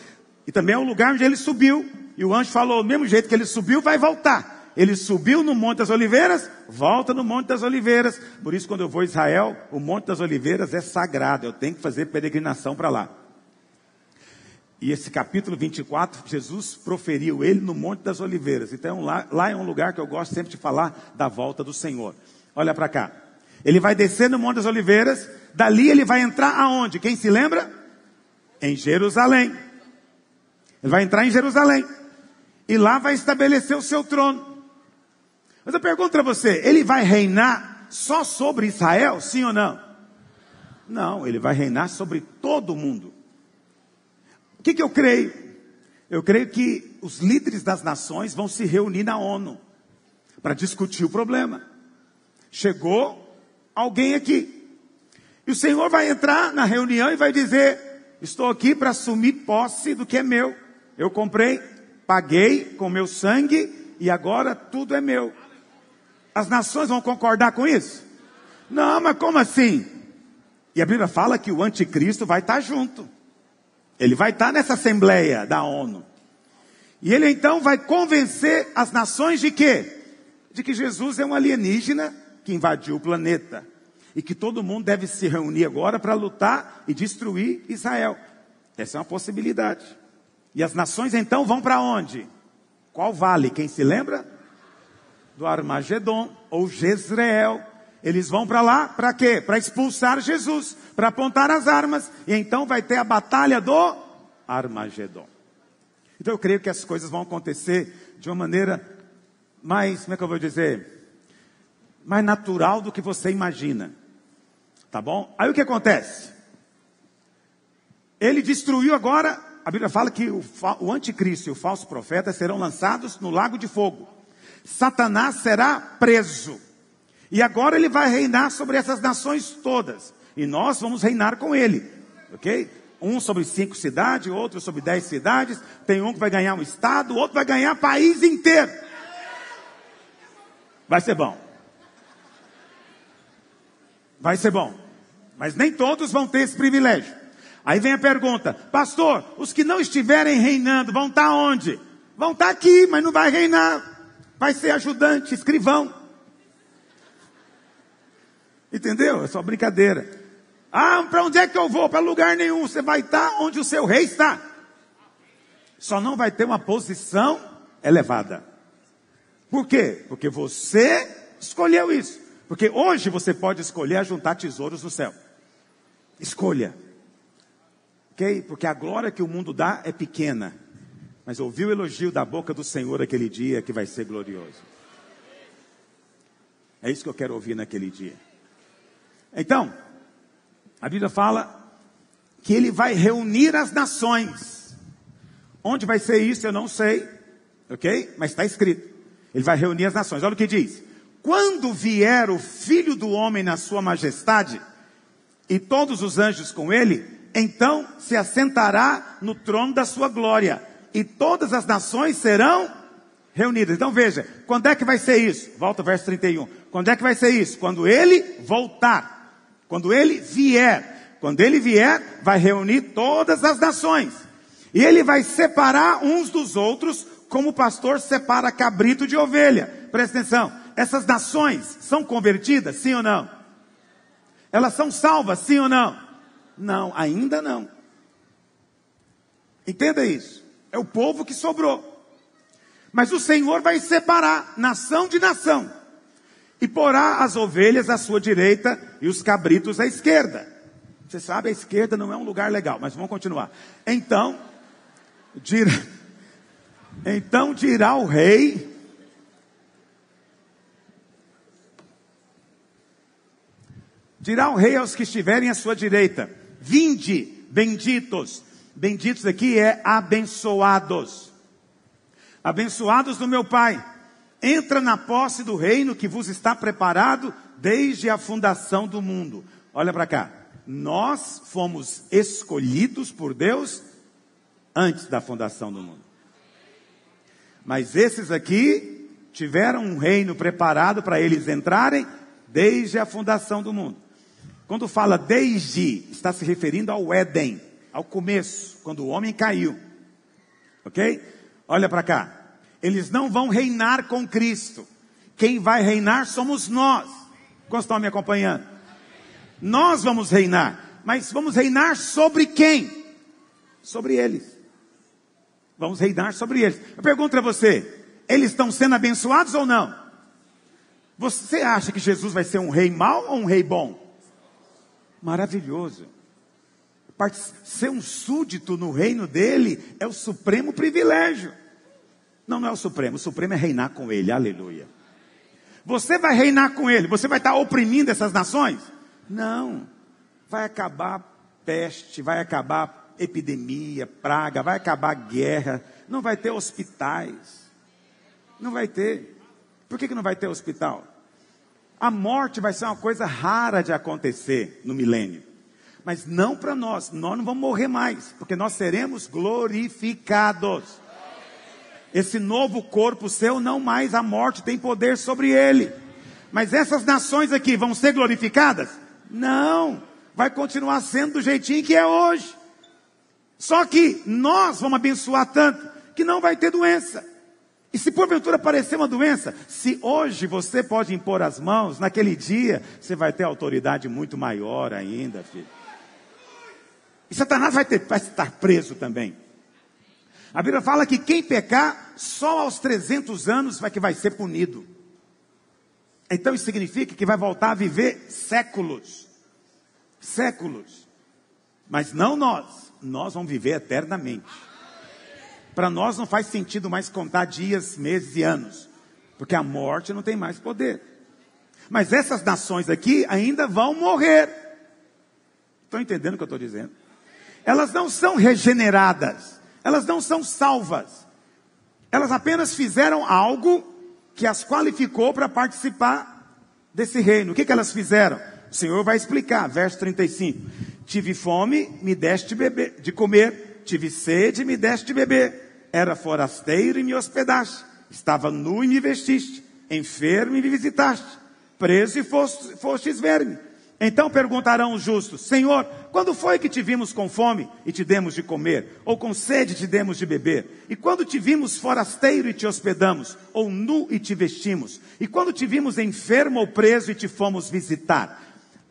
E também é o lugar onde ele subiu. E o anjo falou: do mesmo jeito que ele subiu, vai voltar. Ele subiu no Monte das Oliveiras, volta no Monte das Oliveiras. Por isso, quando eu vou a Israel, o Monte das Oliveiras é sagrado. Eu tenho que fazer peregrinação para lá. E esse capítulo 24, Jesus proferiu ele no Monte das Oliveiras. Então, lá, lá é um lugar que eu gosto sempre de falar da volta do Senhor. Olha para cá. Ele vai descer no Monte das Oliveiras. Dali ele vai entrar aonde? Quem se lembra? Em Jerusalém. Ele vai entrar em Jerusalém. E lá vai estabelecer o seu trono. Mas eu pergunto para você, ele vai reinar só sobre Israel, sim ou não? Não, ele vai reinar sobre todo o mundo. O que, que eu creio? Eu creio que os líderes das nações vão se reunir na ONU para discutir o problema. Chegou alguém aqui. E o Senhor vai entrar na reunião e vai dizer: Estou aqui para assumir posse do que é meu. Eu comprei, paguei com meu sangue e agora tudo é meu. As nações vão concordar com isso? Não, mas como assim? E a Bíblia fala que o anticristo vai estar junto. Ele vai estar nessa assembleia da ONU. E ele então vai convencer as nações de quê? De que Jesus é um alienígena que invadiu o planeta. E que todo mundo deve se reunir agora para lutar e destruir Israel. Essa é uma possibilidade. E as nações então vão para onde? Qual vale? Quem se lembra? Do Armagedon ou Jezreel. Eles vão para lá para quê? Para expulsar Jesus, para apontar as armas. E então vai ter a batalha do Armagedon. Então eu creio que as coisas vão acontecer de uma maneira mais, como é que eu vou dizer? Mais natural do que você imagina. Tá bom? Aí o que acontece? Ele destruiu agora, a Bíblia fala que o, o anticristo e o falso profeta serão lançados no lago de fogo. Satanás será preso. E agora ele vai reinar sobre essas nações todas. E nós vamos reinar com ele. Ok? Um sobre cinco cidades, outro sobre dez cidades. Tem um que vai ganhar um estado, outro vai ganhar país inteiro. Vai ser bom. Vai ser bom. Mas nem todos vão ter esse privilégio. Aí vem a pergunta, pastor, os que não estiverem reinando vão estar onde? Vão estar aqui, mas não vai reinar vai ser ajudante, escrivão. Entendeu? É só brincadeira. Ah, para onde é que eu vou? Para lugar nenhum. Você vai estar onde o seu rei está. Só não vai ter uma posição elevada. Por quê? Porque você escolheu isso. Porque hoje você pode escolher juntar tesouros no céu. Escolha. Ok? Porque a glória que o mundo dá é pequena. Mas ouviu o elogio da boca do Senhor aquele dia que vai ser glorioso. É isso que eu quero ouvir naquele dia. Então, A Bíblia fala que ele vai reunir as nações. Onde vai ser isso, eu não sei, ok? Mas está escrito. Ele vai reunir as nações. Olha o que diz: Quando vier o filho do homem na sua majestade, e todos os anjos com ele, então se assentará no trono da sua glória, e todas as nações serão reunidas. Então veja, quando é que vai ser isso? Volta ao verso 31. Quando é que vai ser isso? Quando ele voltar. Quando ele vier. Quando ele vier, vai reunir todas as nações. E ele vai separar uns dos outros, como o pastor separa cabrito de ovelha. Presta atenção. Essas nações são convertidas, sim ou não? Elas são salvas, sim ou não? Não, ainda não. Entenda isso. É o povo que sobrou. Mas o Senhor vai separar nação de nação e porá as ovelhas à sua direita e os cabritos à esquerda. Você sabe, a esquerda não é um lugar legal, mas vamos continuar. Então, dirá, então dirá o rei, dirá o rei aos que estiverem à sua direita, vinde, benditos. Benditos aqui é abençoados. Abençoados do meu Pai entra na posse do reino que vos está preparado desde a fundação do mundo. Olha para cá. Nós fomos escolhidos por Deus antes da fundação do mundo. Mas esses aqui tiveram um reino preparado para eles entrarem desde a fundação do mundo. Quando fala desde, está se referindo ao Éden, ao começo, quando o homem caiu. Ok? Olha para cá. Eles não vão reinar com Cristo. Quem vai reinar somos nós. Quantos estão me acompanhando? Nós vamos reinar. Mas vamos reinar sobre quem? Sobre eles. Vamos reinar sobre eles. Eu pergunto para você: eles estão sendo abençoados ou não? Você acha que Jesus vai ser um rei mau ou um rei bom? Maravilhoso. Ser um súdito no reino dele é o supremo privilégio. Não, não é o Supremo. O Supremo é reinar com ele. Aleluia. Você vai reinar com ele. Você vai estar oprimindo essas nações? Não. Vai acabar peste, vai acabar epidemia, praga, vai acabar guerra. Não vai ter hospitais. Não vai ter. Por que, que não vai ter hospital? A morte vai ser uma coisa rara de acontecer no milênio. Mas não para nós. Nós não vamos morrer mais, porque nós seremos glorificados. Esse novo corpo seu, não mais a morte tem poder sobre ele. Mas essas nações aqui vão ser glorificadas? Não. Vai continuar sendo do jeitinho que é hoje. Só que nós vamos abençoar tanto que não vai ter doença. E se porventura aparecer uma doença, se hoje você pode impor as mãos, naquele dia você vai ter autoridade muito maior ainda, filho. E Satanás vai, ter, vai estar preso também. A Bíblia fala que quem pecar, só aos 300 anos vai que vai ser punido. Então isso significa que vai voltar a viver séculos. Séculos. Mas não nós. Nós vamos viver eternamente. Para nós não faz sentido mais contar dias, meses e anos. Porque a morte não tem mais poder. Mas essas nações aqui ainda vão morrer. Estão entendendo o que eu estou dizendo? Elas não são regeneradas elas não são salvas. Elas apenas fizeram algo que as qualificou para participar desse reino. O que, que elas fizeram? O Senhor vai explicar, verso 35. Tive fome, me deste de, beber, de comer, tive sede, me deste de beber. Era forasteiro e me hospedaste. Estava nu e me vestiste. Enfermo e me visitaste. Preso e foste, fostes ver-me. Então perguntarão os justos: Senhor, quando foi que te vimos com fome e te demos de comer? Ou com sede te demos de beber? E quando te vimos forasteiro e te hospedamos? Ou nu e te vestimos? E quando te vimos enfermo ou preso e te fomos visitar?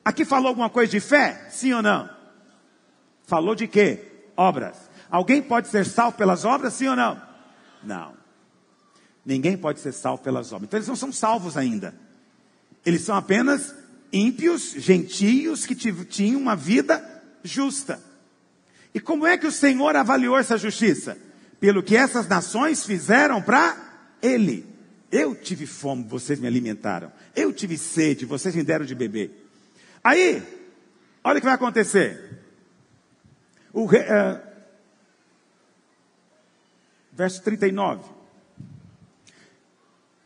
Aqui falou alguma coisa de fé? Sim ou não? Falou de quê? Obras. Alguém pode ser salvo pelas obras? Sim ou não? Não. Ninguém pode ser salvo pelas obras. Então eles não são salvos ainda. Eles são apenas ímpios, gentios, que tinham uma vida justa. E como é que o Senhor avaliou essa justiça? Pelo que essas nações fizeram para Ele. Eu tive fome, vocês me alimentaram. Eu tive sede, vocês me deram de beber. Aí, Olha o que vai acontecer. O rei, uh, verso 39.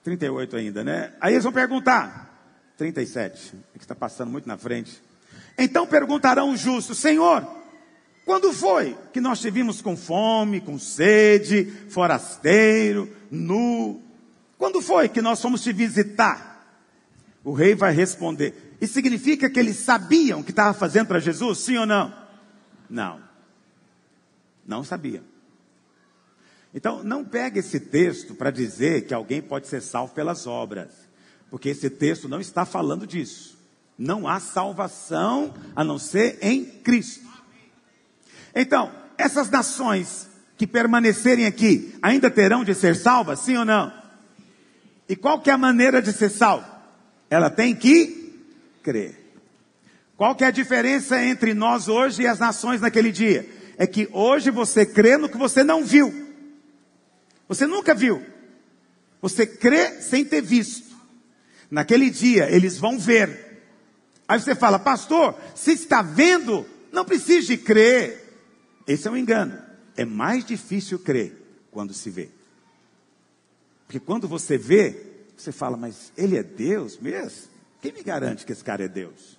38 ainda, né? Aí eles vão perguntar. 37, é que está passando muito na frente. Então perguntarão os justos: Senhor, quando foi que nós te vimos com fome, com sede, forasteiro, nu? Quando foi que nós fomos te visitar? O rei vai responder. Isso significa que eles sabiam o que estava fazendo para Jesus, sim ou não? Não. Não sabiam. Então, não pegue esse texto para dizer que alguém pode ser salvo pelas obras, porque esse texto não está falando disso. Não há salvação a não ser em Cristo. Então, essas nações que permanecerem aqui ainda terão de ser salvas, sim ou não? E qual que é a maneira de ser salvo? Ela tem que crer. Qual que é a diferença entre nós hoje e as nações naquele dia? É que hoje você crê no que você não viu. Você nunca viu. Você crê sem ter visto. Naquele dia eles vão ver. Aí você fala, pastor, se está vendo, não precisa de crer. Esse é um engano. É mais difícil crer quando se vê. Porque quando você vê, você fala, mas ele é Deus mesmo? Quem me garante que esse cara é Deus?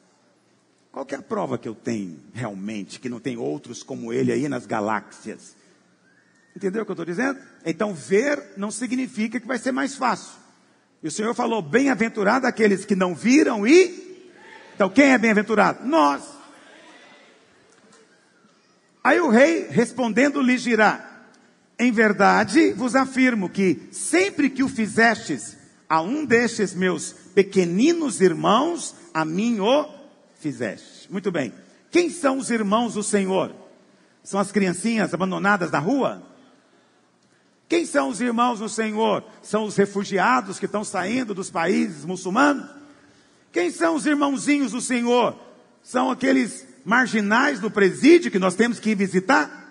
Qual é a prova que eu tenho realmente que não tem outros como ele aí nas galáxias? Entendeu o que eu estou dizendo? Então, ver não significa que vai ser mais fácil. E o Senhor falou: bem-aventurado aqueles que não viram e. Então, quem é bem-aventurado? Nós. Aí o rei respondendo lhe dirá: Em verdade vos afirmo que sempre que o fizestes a um destes meus pequeninos irmãos, a mim o fizeste. Muito bem. Quem são os irmãos do Senhor? São as criancinhas abandonadas na rua? Quem são os irmãos do Senhor? São os refugiados que estão saindo dos países muçulmanos? Quem são os irmãozinhos do Senhor? São aqueles marginais do presídio que nós temos que ir visitar?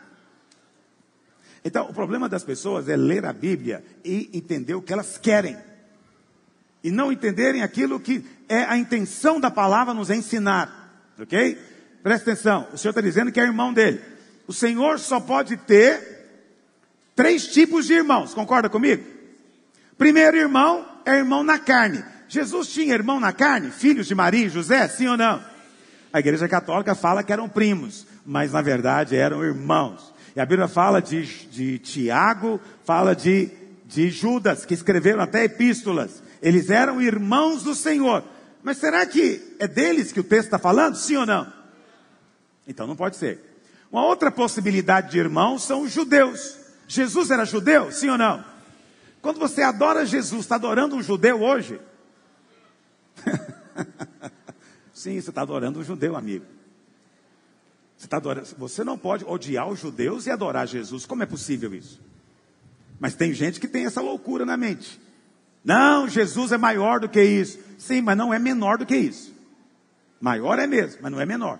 Então, o problema das pessoas é ler a Bíblia e entender o que elas querem e não entenderem aquilo que é a intenção da palavra nos ensinar. Ok? Presta atenção, o Senhor está dizendo que é irmão dele. O Senhor só pode ter três tipos de irmãos, concorda comigo? Primeiro irmão é irmão na carne. Jesus tinha irmão na carne, filhos de Maria e José, sim ou não? A igreja católica fala que eram primos, mas na verdade eram irmãos. E a Bíblia fala de, de Tiago, fala de, de Judas, que escreveram até epístolas. Eles eram irmãos do Senhor. Mas será que é deles que o texto está falando? Sim ou não? Então não pode ser. Uma outra possibilidade de irmãos são os judeus. Jesus era judeu? Sim ou não? Quando você adora Jesus, está adorando um judeu hoje? Sim, você está adorando um judeu, amigo. Você, tá adorando, você não pode odiar os judeus e adorar Jesus. Como é possível isso? Mas tem gente que tem essa loucura na mente. Não, Jesus é maior do que isso. Sim, mas não é menor do que isso. Maior é mesmo, mas não é menor.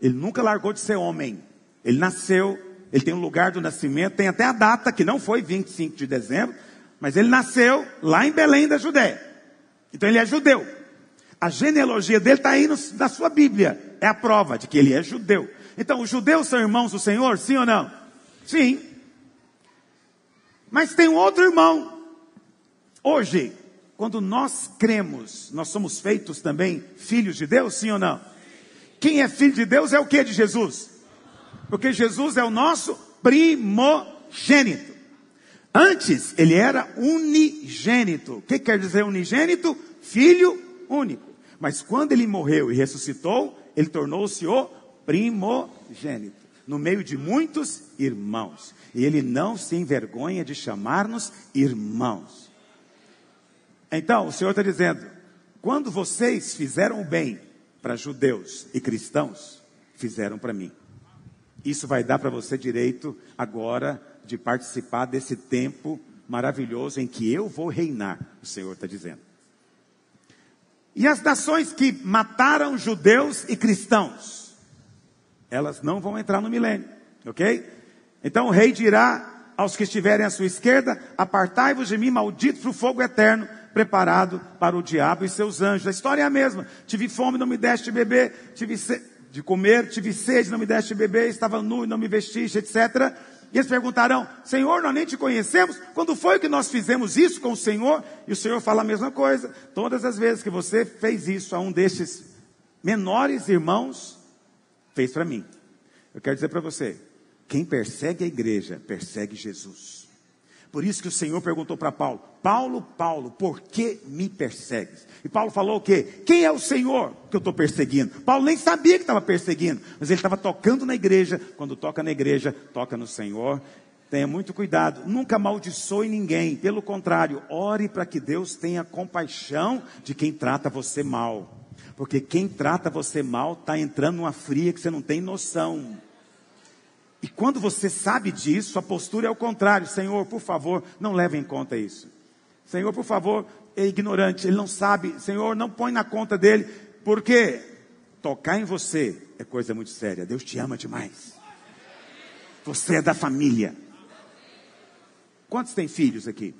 Ele nunca largou de ser homem. Ele nasceu, ele tem um lugar do nascimento, tem até a data, que não foi 25 de dezembro, mas ele nasceu lá em Belém da Judéia. Então ele é judeu. A genealogia dele está aí no, na sua Bíblia. É a prova de que ele é judeu. Então, os judeus são irmãos do Senhor, sim ou não? Sim. Mas tem um outro irmão Hoje, quando nós cremos, nós somos feitos também filhos de Deus, sim ou não? Quem é filho de Deus é o que de Jesus? Porque Jesus é o nosso primogênito. Antes, ele era unigênito. O que quer dizer unigênito? Filho único. Mas quando ele morreu e ressuscitou, ele tornou-se o primogênito. No meio de muitos irmãos. E ele não se envergonha de chamar-nos irmãos. Então, o Senhor está dizendo: quando vocês fizeram o bem para judeus e cristãos, fizeram para mim. Isso vai dar para você direito agora de participar desse tempo maravilhoso em que eu vou reinar, o Senhor está dizendo. E as nações que mataram judeus e cristãos, elas não vão entrar no milênio, ok? Então o rei dirá aos que estiverem à sua esquerda: Apartai-vos de mim, maldito para o fogo eterno, preparado para o diabo e seus anjos. A história é a mesma. Tive fome, não me deste beber. Tive de comer, tive sede, não me deste beber, estava nu e não me vestiste, etc. E eles perguntarão: Senhor, nós nem te conhecemos? Quando foi que nós fizemos isso com o Senhor? E o Senhor fala a mesma coisa. Todas as vezes que você fez isso a um destes menores irmãos, fez para mim. Eu quero dizer para você: quem persegue a igreja, persegue Jesus. Por isso que o Senhor perguntou para Paulo: Paulo, Paulo, por que me persegues? E Paulo falou o quê? Quem é o Senhor que eu estou perseguindo? Paulo nem sabia que estava perseguindo, mas ele estava tocando na igreja. Quando toca na igreja, toca no Senhor. Tenha muito cuidado, nunca amaldiçoe ninguém, pelo contrário, ore para que Deus tenha compaixão de quem trata você mal, porque quem trata você mal está entrando numa fria que você não tem noção. E quando você sabe disso, a postura é o contrário. Senhor, por favor, não leve em conta isso. Senhor, por favor, é ignorante, ele não sabe. Senhor, não põe na conta dele. Porque tocar em você é coisa muito séria. Deus te ama demais. Você é da família. Quantos tem filhos aqui?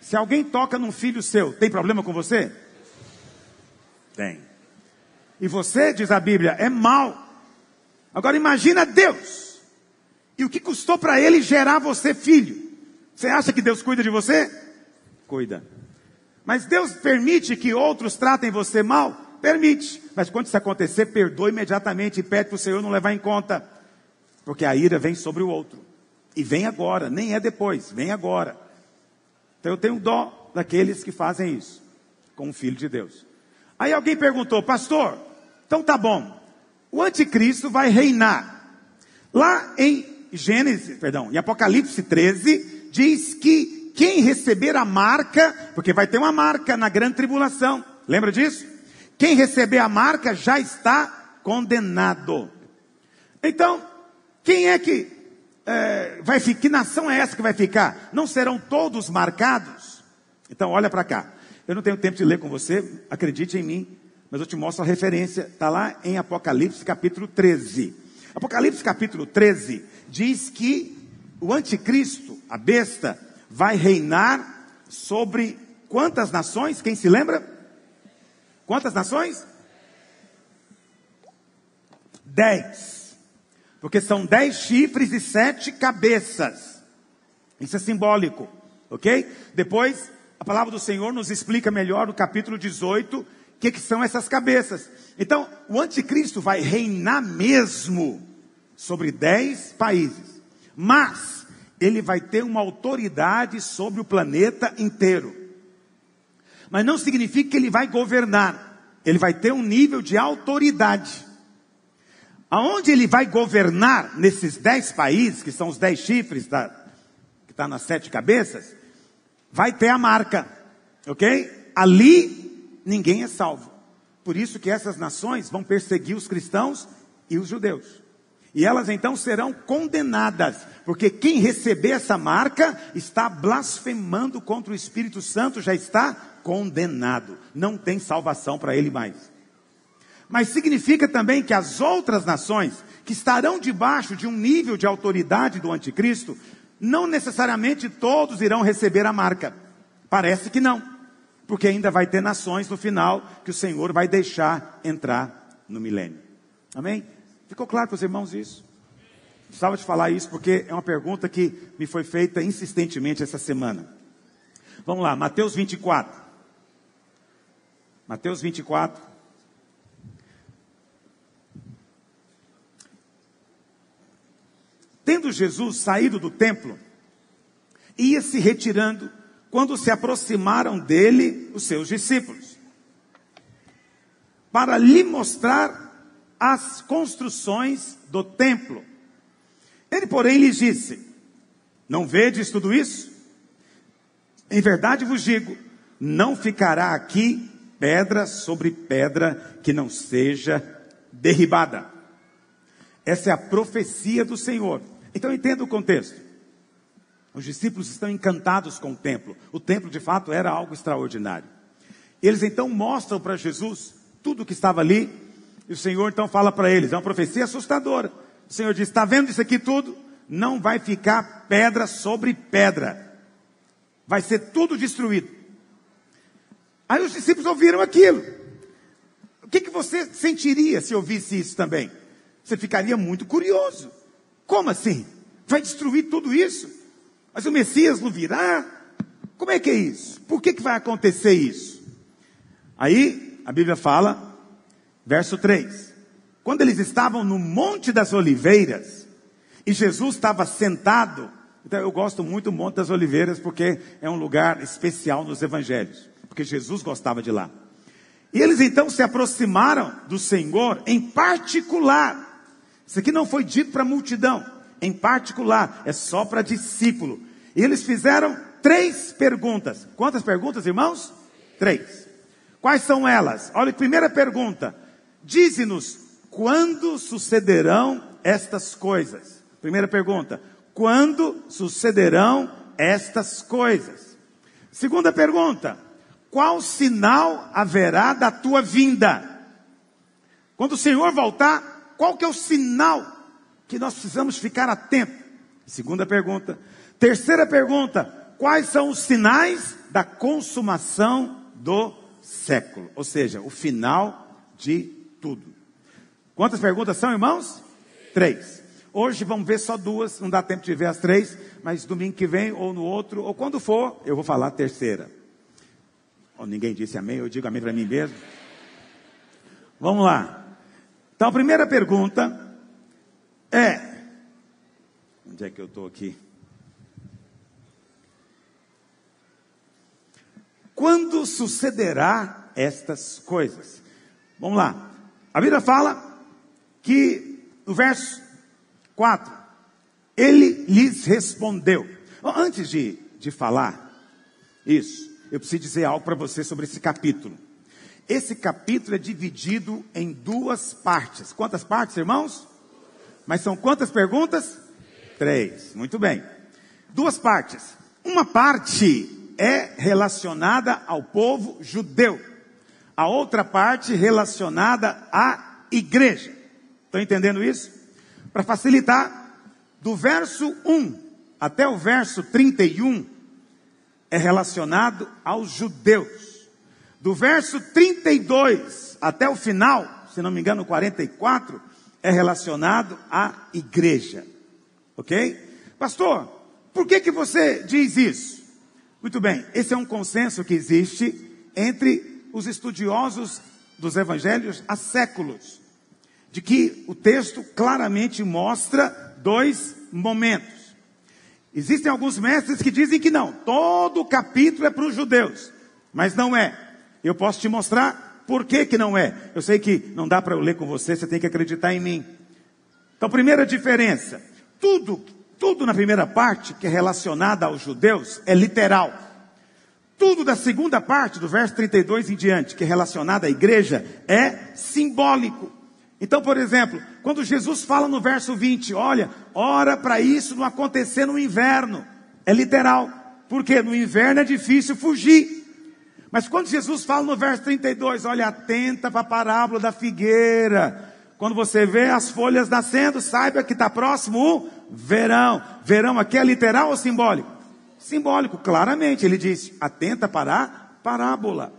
Se alguém toca num filho seu, tem problema com você? Tem. E você, diz a Bíblia, é mal. Agora imagina Deus e o que custou para ele gerar você filho? Você acha que Deus cuida de você? Cuida. Mas Deus permite que outros tratem você mal? Permite. Mas quando isso acontecer, perdoa imediatamente e pede para o Senhor não levar em conta. Porque a ira vem sobre o outro. E vem agora, nem é depois, vem agora. Então eu tenho dó daqueles que fazem isso com o Filho de Deus. Aí alguém perguntou, pastor, então tá bom, o anticristo vai reinar. Lá em Gênesis, perdão, em Apocalipse 13, diz que quem receber a marca, porque vai ter uma marca na grande tribulação, lembra disso? Quem receber a marca já está condenado. Então, quem é que é, vai ficar? Que nação é essa que vai ficar? Não serão todos marcados? Então, olha para cá. Eu não tenho tempo de ler com você, acredite em mim, mas eu te mostro a referência. Está lá em Apocalipse capítulo 13. Apocalipse capítulo 13 diz que o anticristo, a besta, vai reinar sobre quantas nações? Quem se lembra? Quantas nações? Dez. Porque são dez chifres e sete cabeças. Isso é simbólico, ok? Depois, a palavra do Senhor nos explica melhor no capítulo 18 o que, que são essas cabeças. Então, o anticristo vai reinar mesmo sobre dez países, mas ele vai ter uma autoridade sobre o planeta inteiro. Mas não significa que ele vai governar, ele vai ter um nível de autoridade. Aonde ele vai governar nesses dez países, que são os dez chifres da, que está nas sete cabeças, vai ter a marca, ok? Ali ninguém é salvo. Por isso que essas nações vão perseguir os cristãos e os judeus. E elas então serão condenadas, porque quem receber essa marca está blasfemando contra o Espírito Santo, já está condenado, não tem salvação para ele mais. Mas significa também que as outras nações que estarão debaixo de um nível de autoridade do anticristo, não necessariamente todos irão receber a marca. Parece que não, porque ainda vai ter nações no final que o Senhor vai deixar entrar no milênio. Amém? Ficou claro para os irmãos isso? Precisava de falar isso porque é uma pergunta que me foi feita insistentemente essa semana. Vamos lá, Mateus 24. Mateus 24. Tendo Jesus saído do templo, ia se retirando quando se aproximaram dele os seus discípulos, para lhe mostrar as construções do templo. Ele, porém, lhes disse: Não vedes tudo isso? Em verdade vos digo: não ficará aqui pedra sobre pedra que não seja derribada. Essa é a profecia do Senhor. Então entenda o contexto. Os discípulos estão encantados com o templo. O templo, de fato, era algo extraordinário. Eles então mostram para Jesus tudo o que estava ali e o Senhor então fala para eles, é uma profecia assustadora. O Senhor diz: está vendo isso aqui tudo? Não vai ficar pedra sobre pedra. Vai ser tudo destruído. Aí os discípulos ouviram aquilo. O que, que você sentiria se ouvisse isso também? Você ficaria muito curioso. Como assim? Vai destruir tudo isso? Mas o Messias não virá? Como é que é isso? Por que, que vai acontecer isso? Aí a Bíblia fala, verso 3: quando eles estavam no Monte das Oliveiras, e Jesus estava sentado, então eu gosto muito do Monte das Oliveiras porque é um lugar especial nos evangelhos, porque Jesus gostava de lá. E eles então se aproximaram do Senhor em particular. Isso aqui não foi dito para a multidão, em particular, é só para discípulo. E eles fizeram três perguntas. Quantas perguntas, irmãos? Três. Quais são elas? Olha, primeira pergunta: Dize-nos quando sucederão estas coisas? Primeira pergunta: quando sucederão estas coisas? Segunda pergunta: qual sinal haverá da tua vinda? Quando o Senhor voltar, qual que é o sinal que nós precisamos ficar atentos? Segunda pergunta. Terceira pergunta: quais são os sinais da consumação do século? Ou seja, o final de tudo. Quantas perguntas são, irmãos? Três. Hoje vamos ver só duas, não dá tempo de ver as três, mas domingo que vem, ou no outro, ou quando for, eu vou falar a terceira. Oh, ninguém disse amém, eu digo amém para mim mesmo. Vamos lá. Então a primeira pergunta é: onde é que eu estou aqui? Quando sucederá estas coisas? Vamos lá. A Bíblia fala que no verso 4, ele lhes respondeu. Antes de, de falar isso, eu preciso dizer algo para você sobre esse capítulo. Esse capítulo é dividido em duas partes. Quantas partes, irmãos? Mas são quantas perguntas? Três. Muito bem. Duas partes. Uma parte é relacionada ao povo judeu. A outra parte relacionada à igreja. Estão entendendo isso? Para facilitar, do verso 1 até o verso 31 é relacionado aos judeus. Do verso 32 até o final, se não me engano, 44, é relacionado à igreja. Ok? Pastor, por que, que você diz isso? Muito bem, esse é um consenso que existe entre os estudiosos dos evangelhos há séculos de que o texto claramente mostra dois momentos. Existem alguns mestres que dizem que não, todo o capítulo é para os judeus, mas não é. Eu posso te mostrar por que, que não é. Eu sei que não dá para eu ler com você, você tem que acreditar em mim. Então, primeira diferença: tudo, tudo na primeira parte que é relacionado aos judeus é literal. Tudo da segunda parte, do verso 32 em diante, que é relacionado à igreja, é simbólico. Então, por exemplo, quando Jesus fala no verso 20, olha, ora para isso não acontecer no inverno, é literal, porque no inverno é difícil fugir. Mas quando Jesus fala no verso 32, olha, atenta para a parábola da figueira. Quando você vê as folhas nascendo, saiba que está próximo o verão. Verão aqui é literal ou simbólico? Simbólico, claramente. Ele diz, atenta para a parábola.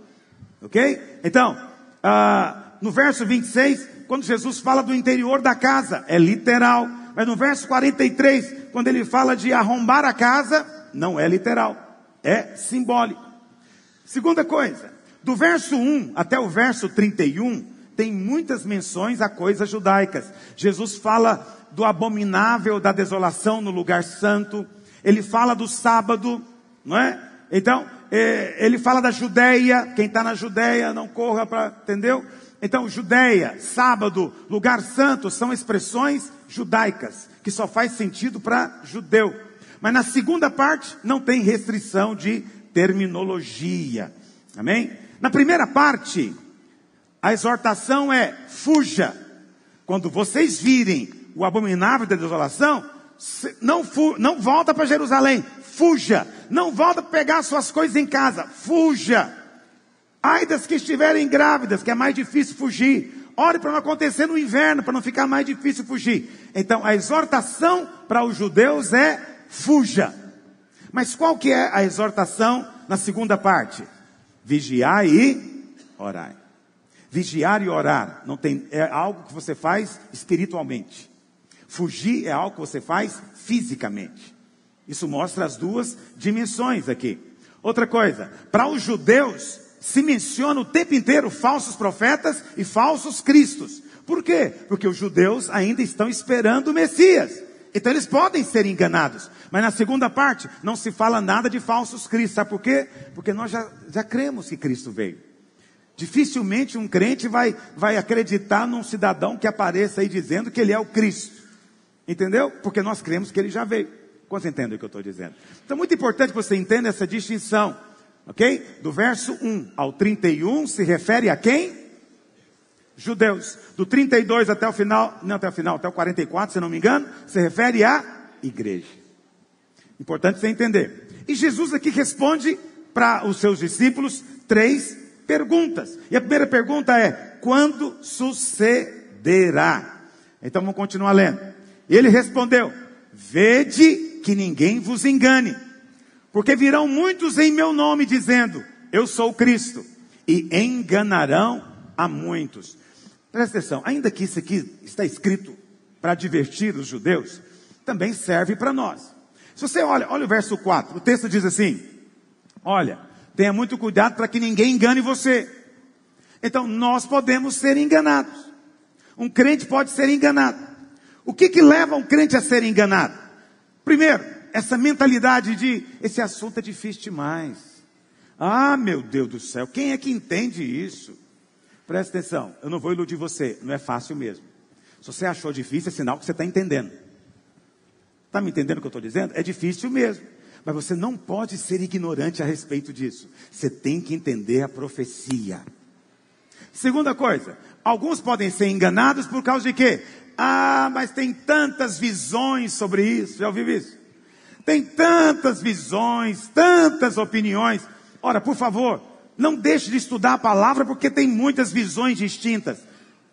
Ok? Então, ah, no verso 26, quando Jesus fala do interior da casa, é literal. Mas no verso 43, quando ele fala de arrombar a casa, não é literal, é simbólico. Segunda coisa, do verso 1 até o verso 31, tem muitas menções a coisas judaicas. Jesus fala do abominável da desolação no lugar santo, ele fala do sábado, não é? Então, é, ele fala da Judéia, quem está na Judéia não corra para, entendeu? Então, Judéia, sábado, lugar santo são expressões judaicas, que só faz sentido para judeu. Mas na segunda parte não tem restrição de terminologia. Amém? Na primeira parte, a exortação é: fuja. Quando vocês virem o abominável da desolação, não, não volta para Jerusalém, fuja. Não volta para pegar suas coisas em casa, fuja. Ai das que estiverem grávidas, que é mais difícil fugir. Ore para não acontecer no inverno, para não ficar mais difícil fugir. Então, a exortação para os judeus é fuja. Mas qual que é a exortação na segunda parte? Vigiai e orai. Vigiar e orar não tem, é algo que você faz espiritualmente. Fugir é algo que você faz fisicamente. Isso mostra as duas dimensões aqui. Outra coisa, para os judeus se menciona o tempo inteiro falsos profetas e falsos cristos. Por quê? Porque os judeus ainda estão esperando o Messias. Então eles podem ser enganados. Mas na segunda parte, não se fala nada de falsos cristos. Sabe por quê? Porque nós já, já cremos que Cristo veio. Dificilmente um crente vai, vai acreditar num cidadão que apareça aí dizendo que ele é o Cristo. Entendeu? Porque nós cremos que ele já veio. Quantos entendem o que eu estou dizendo? Então, muito importante que você entenda essa distinção. Ok? Do verso 1 ao 31 se refere a quem? Judeus. Do 32 até o final, não até o final, até o 44, se não me engano, se refere à igreja. Importante você entender. E Jesus aqui responde para os seus discípulos três perguntas. E a primeira pergunta é: quando sucederá? Então vamos continuar lendo. Ele respondeu: Vede que ninguém vos engane, porque virão muitos em meu nome dizendo: Eu sou Cristo, e enganarão a muitos. Presta atenção, ainda que isso aqui está escrito para divertir os judeus, também serve para nós. Se você olha, olha o verso 4, o texto diz assim: Olha, tenha muito cuidado para que ninguém engane você. Então, nós podemos ser enganados. Um crente pode ser enganado. O que que leva um crente a ser enganado? Primeiro, essa mentalidade de esse assunto é difícil demais. Ah, meu Deus do céu, quem é que entende isso? Presta atenção, eu não vou iludir você, não é fácil mesmo. Se você achou difícil, é sinal que você está entendendo. Está me entendendo o que eu estou dizendo? É difícil mesmo. Mas você não pode ser ignorante a respeito disso. Você tem que entender a profecia. Segunda coisa, alguns podem ser enganados por causa de quê? Ah, mas tem tantas visões sobre isso. Já ouviu isso? Tem tantas visões, tantas opiniões. Ora, por favor, não deixe de estudar a palavra porque tem muitas visões distintas.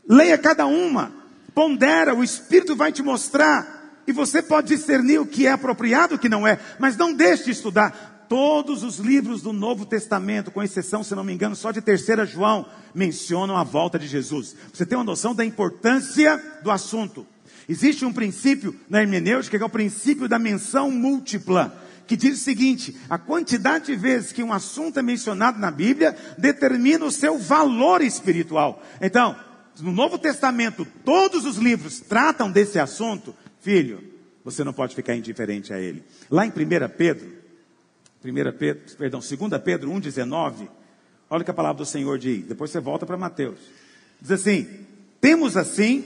Leia cada uma, pondera, o Espírito vai te mostrar. E você pode discernir o que é apropriado e o que não é. Mas não deixe de estudar. Todos os livros do Novo Testamento, com exceção, se não me engano, só de terceira João, mencionam a volta de Jesus. Você tem uma noção da importância do assunto. Existe um princípio na hermenêutica que é o princípio da menção múltipla que diz o seguinte: a quantidade de vezes que um assunto é mencionado na Bíblia determina o seu valor espiritual. Então, no Novo Testamento, todos os livros tratam desse assunto, filho, você não pode ficar indiferente a ele. Lá em 1 Pedro, 1 Pedro, perdão, 2 Pedro 1,19, olha o que a palavra do Senhor diz, depois você volta para Mateus. Diz assim: temos assim,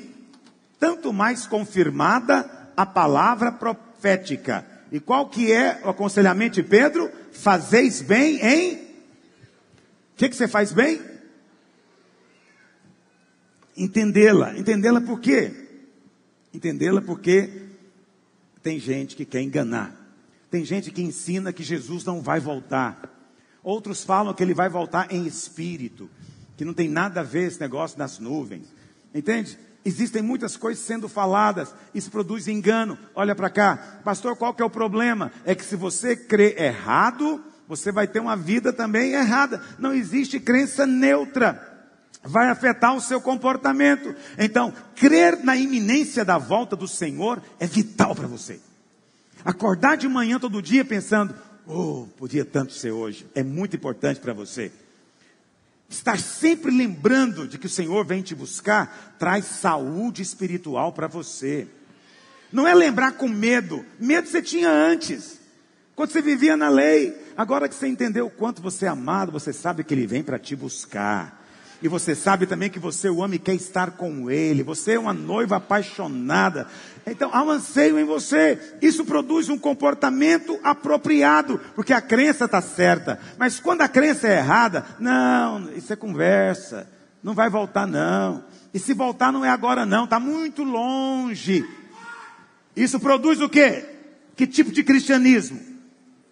tanto mais confirmada a palavra profética e qual que é o aconselhamento de Pedro? Fazeis bem em. O que, que você faz bem? Entendê-la. Entendê-la por quê? Entendê-la porque tem gente que quer enganar. Tem gente que ensina que Jesus não vai voltar. Outros falam que ele vai voltar em espírito. Que não tem nada a ver esse negócio das nuvens. Entende? Existem muitas coisas sendo faladas, isso produz engano. Olha para cá, pastor, qual que é o problema? É que se você crê errado, você vai ter uma vida também errada. Não existe crença neutra. Vai afetar o seu comportamento. Então, crer na iminência da volta do Senhor é vital para você. Acordar de manhã todo dia pensando, oh, podia tanto ser hoje, é muito importante para você. Estar sempre lembrando de que o Senhor vem te buscar traz saúde espiritual para você. Não é lembrar com medo. Medo você tinha antes. Quando você vivia na lei. Agora que você entendeu o quanto você é amado, você sabe que Ele vem para te buscar. E você sabe também que você o ama e quer estar com Ele. Você é uma noiva apaixonada. Então há um anseio em você. Isso produz um comportamento apropriado, porque a crença está certa. Mas quando a crença é errada, não, isso é conversa. Não vai voltar, não. E se voltar, não é agora, não. Está muito longe. Isso produz o quê? Que tipo de cristianismo?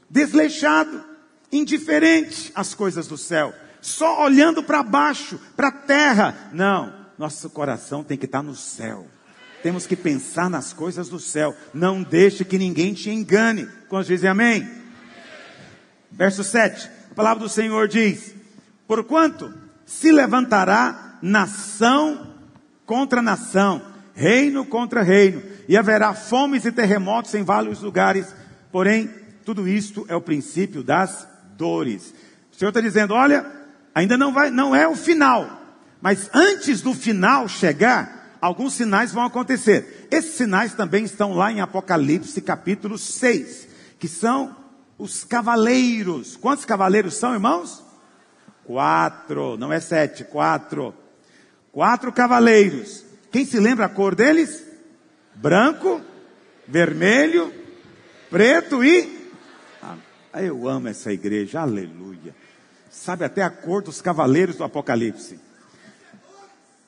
Desleixado, indiferente às coisas do céu, só olhando para baixo, para a terra. Não, nosso coração tem que estar tá no céu. Temos que pensar nas coisas do céu. Não deixe que ninguém te engane. Quando dizem amém? Verso 7. A palavra do Senhor diz: Porquanto se levantará nação contra nação, reino contra reino, e haverá fomes e terremotos em vários lugares. Porém, tudo isto é o princípio das dores. O Senhor está dizendo: olha, ainda não vai, não é o final, mas antes do final chegar, alguns sinais vão acontecer. Esses sinais também estão lá em Apocalipse capítulo 6, que são os cavaleiros. Quantos cavaleiros são, irmãos? Quatro, não é sete, quatro. Quatro cavaleiros. Quem se lembra a cor deles? Branco, vermelho, preto e. Ah, eu amo essa igreja, aleluia. Sabe até a cor dos cavaleiros do Apocalipse.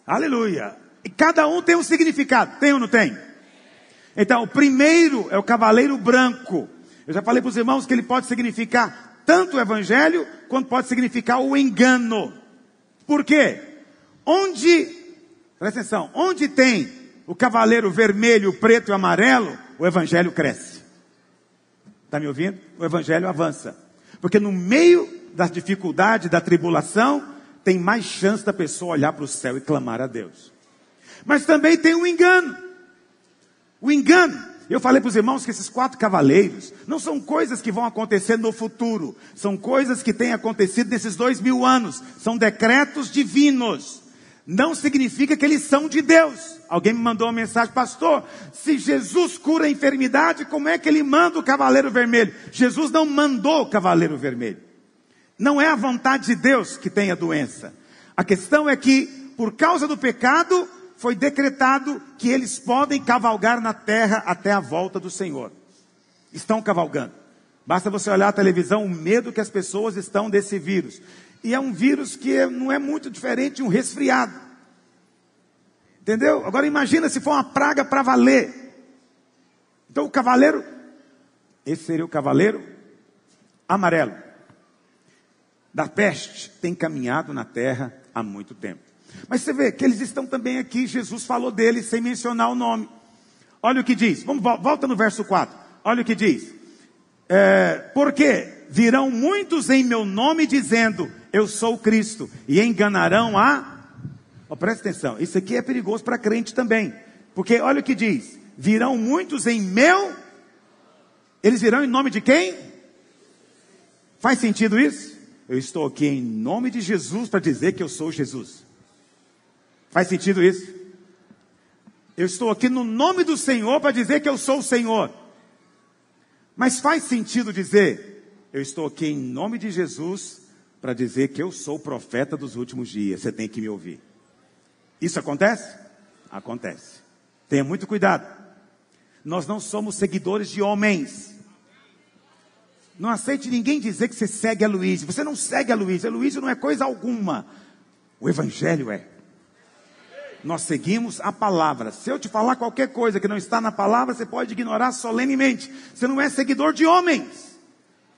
Aleluia. E cada um tem um significado, tem ou não tem? Então, o primeiro é o cavaleiro branco. Eu já falei para os irmãos que ele pode significar tanto o evangelho, quanto pode significar o engano. Por quê? Onde, presta atenção, onde tem o cavaleiro vermelho, preto e amarelo, o evangelho cresce. Está me ouvindo? O evangelho avança. Porque no meio das dificuldades, da tribulação, tem mais chance da pessoa olhar para o céu e clamar a Deus. Mas também tem o engano. O engano eu falei para os irmãos que esses quatro cavaleiros não são coisas que vão acontecer no futuro, são coisas que têm acontecido nesses dois mil anos, são decretos divinos. Não significa que eles são de Deus. Alguém me mandou uma mensagem, pastor. Se Jesus cura a enfermidade, como é que ele manda o cavaleiro vermelho? Jesus não mandou o cavaleiro vermelho. Não é a vontade de Deus que tem a doença. A questão é que, por causa do pecado, foi decretado que eles podem cavalgar na terra até a volta do Senhor. Estão cavalgando. Basta você olhar a televisão, o medo que as pessoas estão desse vírus. E é um vírus que não é muito diferente de um resfriado. Entendeu? Agora imagina se for uma praga para valer. Então o cavaleiro, esse seria o cavaleiro amarelo da peste, tem caminhado na terra há muito tempo. Mas você vê que eles estão também aqui, Jesus falou deles sem mencionar o nome. Olha o que diz, vamos, volta no verso 4. Olha o que diz. É, porque virão muitos em meu nome dizendo, eu sou Cristo, e enganarão a. Oh, presta atenção, isso aqui é perigoso para crente também. Porque olha o que diz: virão muitos em meu. Eles virão em nome de quem? Faz sentido isso? Eu estou aqui em nome de Jesus para dizer que eu sou Jesus. Faz sentido isso? Eu estou aqui no nome do Senhor para dizer que eu sou o Senhor. Mas faz sentido dizer, eu estou aqui em nome de Jesus para dizer que eu sou o profeta dos últimos dias. Você tem que me ouvir. Isso acontece? Acontece. Tenha muito cuidado. Nós não somos seguidores de homens. Não aceite ninguém dizer que você segue a Luiz. Você não segue a Luiz. A Luiz não é coisa alguma. O Evangelho é. Nós seguimos a palavra. Se eu te falar qualquer coisa que não está na palavra, você pode ignorar solenemente. Você não é seguidor de homens.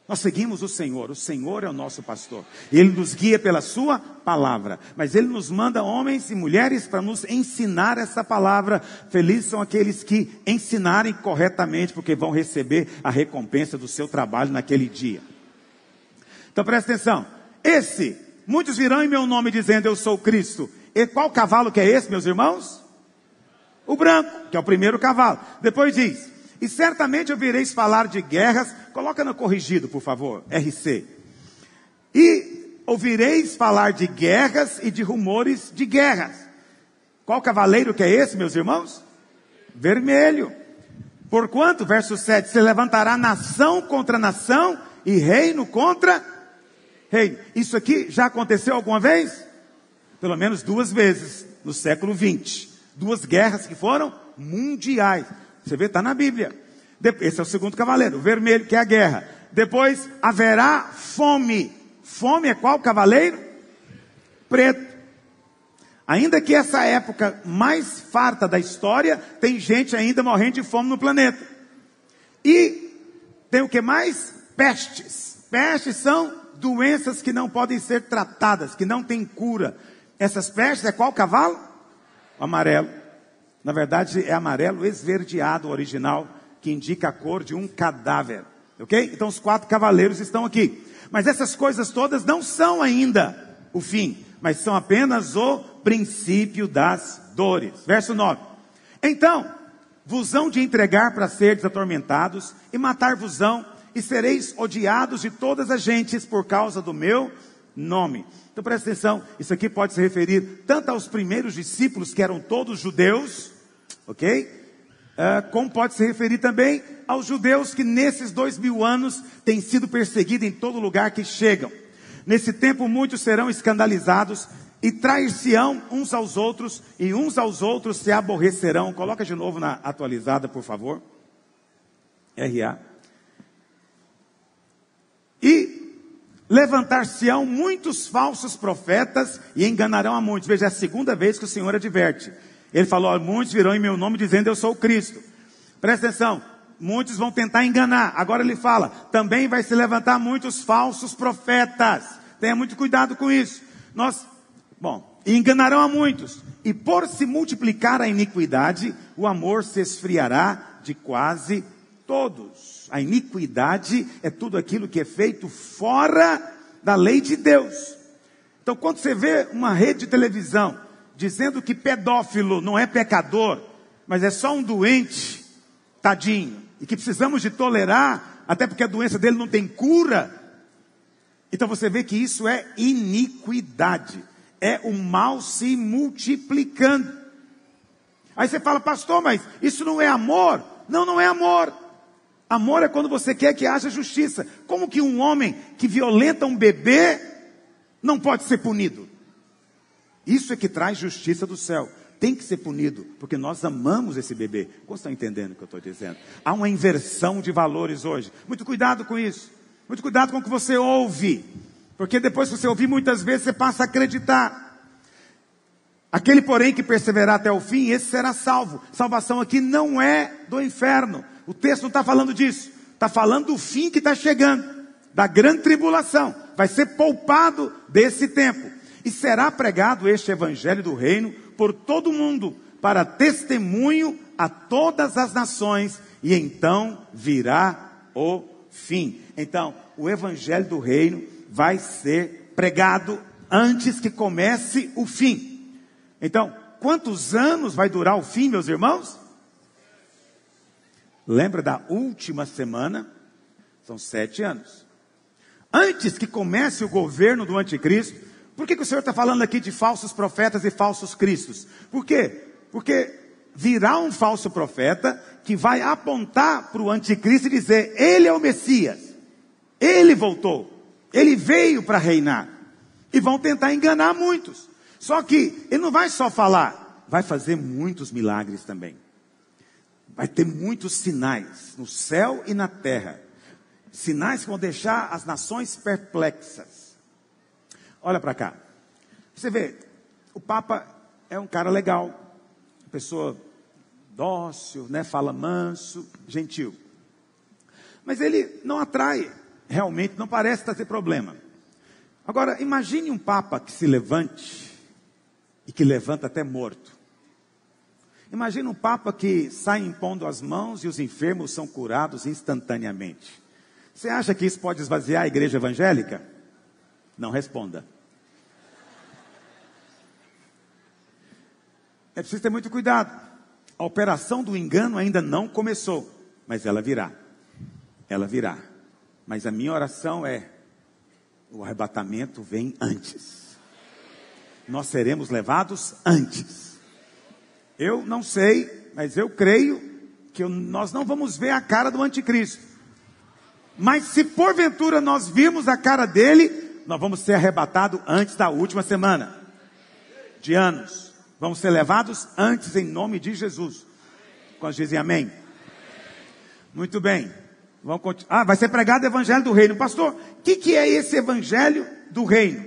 Nós seguimos o Senhor. O Senhor é o nosso pastor. Ele nos guia pela sua palavra. Mas ele nos manda homens e mulheres para nos ensinar essa palavra. Felizes são aqueles que ensinarem corretamente, porque vão receber a recompensa do seu trabalho naquele dia. Então presta atenção. Esse, muitos virão em meu nome dizendo eu sou Cristo e qual cavalo que é esse, meus irmãos? O branco, que é o primeiro cavalo. Depois diz: E certamente ouvireis falar de guerras. Coloca no corrigido, por favor, RC. E ouvireis falar de guerras e de rumores de guerras. Qual cavaleiro que é esse, meus irmãos? Vermelho. Porquanto, verso 7, se levantará nação contra nação e reino contra reino. Isso aqui já aconteceu alguma vez? pelo menos duas vezes no século 20. Duas guerras que foram mundiais. Você vê, está na Bíblia. Esse é o segundo cavaleiro, o vermelho, que é a guerra. Depois haverá fome. Fome é qual cavaleiro? Preto. Ainda que essa época mais farta da história, tem gente ainda morrendo de fome no planeta. E tem o que mais? Pestes. Pestes são doenças que não podem ser tratadas, que não têm cura. Essas pestes é qual cavalo? O amarelo. Na verdade, é amarelo esverdeado original, que indica a cor de um cadáver. Ok? Então os quatro cavaleiros estão aqui. Mas essas coisas todas não são ainda o fim, mas são apenas o princípio das dores. Verso 9. Então, vos hão de entregar para seres atormentados e matar-vos-ão e sereis odiados de todas as gentes por causa do meu nome. Então presta atenção, isso aqui pode se referir tanto aos primeiros discípulos, que eram todos judeus, ok? Uh, como pode se referir também aos judeus que nesses dois mil anos têm sido perseguidos em todo lugar que chegam. Nesse tempo muitos serão escandalizados e trair-se-ão uns aos outros, e uns aos outros se aborrecerão. Coloca de novo na atualizada, por favor. RA. E levantar-se-ão muitos falsos profetas e enganarão a muitos. Veja, é a segunda vez que o Senhor adverte. Ele falou: muitos virão em meu nome dizendo eu sou o Cristo. Presta atenção, muitos vão tentar enganar. Agora ele fala: também vai se levantar muitos falsos profetas. Tenha muito cuidado com isso. Nós, bom, enganarão a muitos. E por se multiplicar a iniquidade, o amor se esfriará de quase todos. A iniquidade é tudo aquilo que é feito fora da lei de Deus. Então, quando você vê uma rede de televisão dizendo que pedófilo não é pecador, mas é só um doente, tadinho, e que precisamos de tolerar, até porque a doença dele não tem cura. Então você vê que isso é iniquidade, é o mal se multiplicando. Aí você fala, pastor, mas isso não é amor? Não, não é amor. Amor é quando você quer que haja justiça. Como que um homem que violenta um bebê não pode ser punido? Isso é que traz justiça do céu. Tem que ser punido, porque nós amamos esse bebê. Como estão entendendo o que eu estou dizendo? Há uma inversão de valores hoje. Muito cuidado com isso. Muito cuidado com o que você ouve. Porque depois que você ouvir muitas vezes, você passa a acreditar. Aquele, porém, que perseverar até o fim, esse será salvo. Salvação aqui não é do inferno. O texto não está falando disso. Está falando do fim que está chegando, da grande tribulação. Vai ser poupado desse tempo. E será pregado este evangelho do reino por todo o mundo, para testemunho a todas as nações, e então virá o fim. Então, o evangelho do reino vai ser pregado antes que comece o fim. Então, quantos anos vai durar o fim, meus irmãos? Lembra da última semana? São sete anos. Antes que comece o governo do anticristo, por que, que o Senhor está falando aqui de falsos profetas e falsos cristos? Por quê? Porque virá um falso profeta que vai apontar para o anticristo e dizer: Ele é o Messias, ele voltou, ele veio para reinar. E vão tentar enganar muitos. Só que ele não vai só falar, vai fazer muitos milagres também. Vai ter muitos sinais no céu e na terra. Sinais que vão deixar as nações perplexas. Olha para cá. Você vê, o Papa é um cara legal, pessoa dócil, né? Fala manso, gentil. Mas ele não atrai, realmente, não parece trazer problema. Agora, imagine um Papa que se levante e que levanta até morto. Imagina um Papa que sai impondo as mãos e os enfermos são curados instantaneamente. Você acha que isso pode esvaziar a igreja evangélica? Não responda. É preciso ter muito cuidado. A operação do engano ainda não começou, mas ela virá. Ela virá. Mas a minha oração é: o arrebatamento vem antes. Nós seremos levados antes. Eu não sei, mas eu creio que nós não vamos ver a cara do anticristo. Mas se porventura nós vimos a cara dele, nós vamos ser arrebatados antes da última semana de anos. Vamos ser levados antes em nome de Jesus. Quando dizem amém? Muito bem. Vamos continuar. Ah, vai ser pregado o evangelho do reino. Pastor, o que, que é esse evangelho do reino?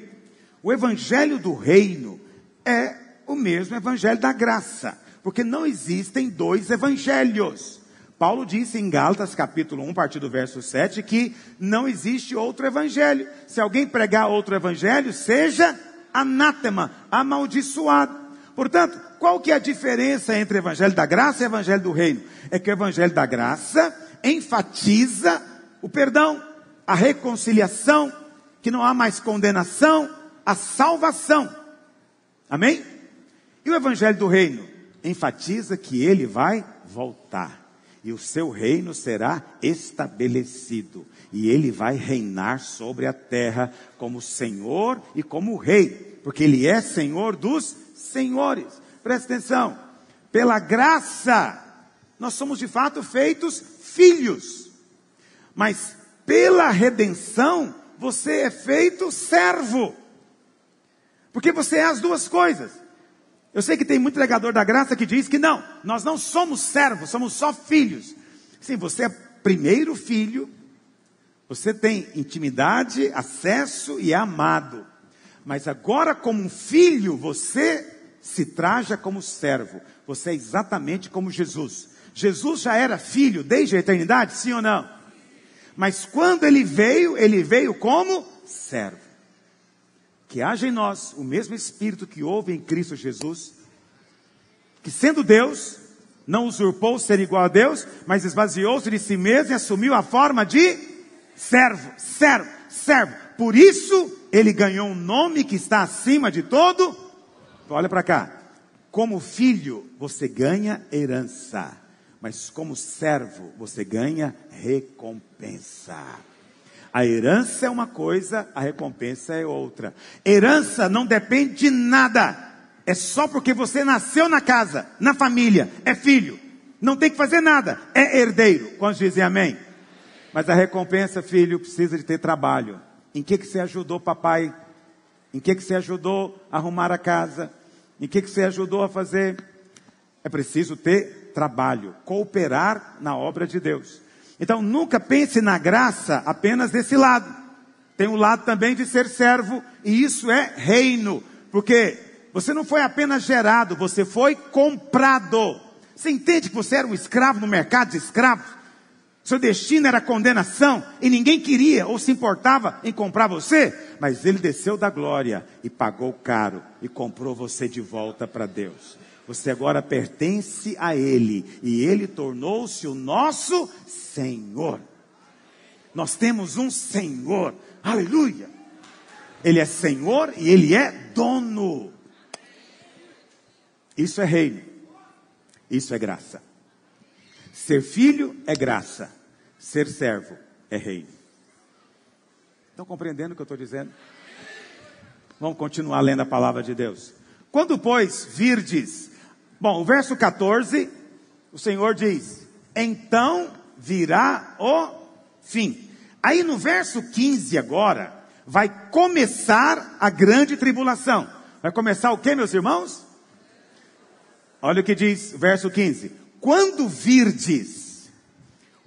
O evangelho do reino é o mesmo evangelho da graça, porque não existem dois evangelhos. Paulo disse em Gálatas capítulo 1, a partir do verso 7, que não existe outro evangelho. Se alguém pregar outro evangelho, seja anátema, amaldiçoado. Portanto, qual que é a diferença entre o evangelho da graça e o evangelho do reino? É que o evangelho da graça enfatiza o perdão, a reconciliação, que não há mais condenação, a salvação. Amém? E o evangelho do reino enfatiza que ele vai voltar e o seu reino será estabelecido, e ele vai reinar sobre a terra como Senhor e como Rei, porque ele é Senhor dos senhores. Presta atenção, pela graça, nós somos de fato feitos filhos, mas pela redenção, você é feito servo, porque você é as duas coisas. Eu sei que tem muito pregador da graça que diz que não, nós não somos servos, somos só filhos. Sim, você é primeiro filho, você tem intimidade, acesso e é amado. Mas agora, como filho, você se traja como servo. Você é exatamente como Jesus. Jesus já era filho desde a eternidade, sim ou não? Mas quando ele veio, ele veio como servo que haja em nós o mesmo Espírito que houve em Cristo Jesus, que sendo Deus, não usurpou ser igual a Deus, mas esvaziou-se de si mesmo e assumiu a forma de servo, servo, servo. Por isso, ele ganhou um nome que está acima de todo. Olha para cá. Como filho, você ganha herança, mas como servo, você ganha recompensa. A herança é uma coisa, a recompensa é outra. Herança não depende de nada. É só porque você nasceu na casa, na família, é filho. Não tem que fazer nada, é herdeiro. Quantos dizem amém? Mas a recompensa, filho, precisa de ter trabalho. Em que que você ajudou papai? Em que que você ajudou a arrumar a casa? Em que que você ajudou a fazer? É preciso ter trabalho, cooperar na obra de Deus. Então nunca pense na graça apenas desse lado. Tem o um lado também de ser servo, e isso é reino, porque você não foi apenas gerado, você foi comprado. Você entende que você era um escravo no mercado de escravos? Seu destino era condenação e ninguém queria ou se importava em comprar você, mas ele desceu da glória e pagou caro e comprou você de volta para Deus. Você agora pertence a Ele e Ele tornou-se o nosso Senhor. Nós temos um Senhor, aleluia. Ele é Senhor e Ele é dono. Isso é reino, isso é graça. Ser filho é graça, ser servo é reino. Estão compreendendo o que eu estou dizendo? Vamos continuar lendo a palavra de Deus. Quando, pois, virdes Bom, o verso 14, o Senhor diz: Então virá o fim. Aí no verso 15 agora, vai começar a grande tribulação. Vai começar o que, meus irmãos? Olha o que diz verso 15: Quando virdes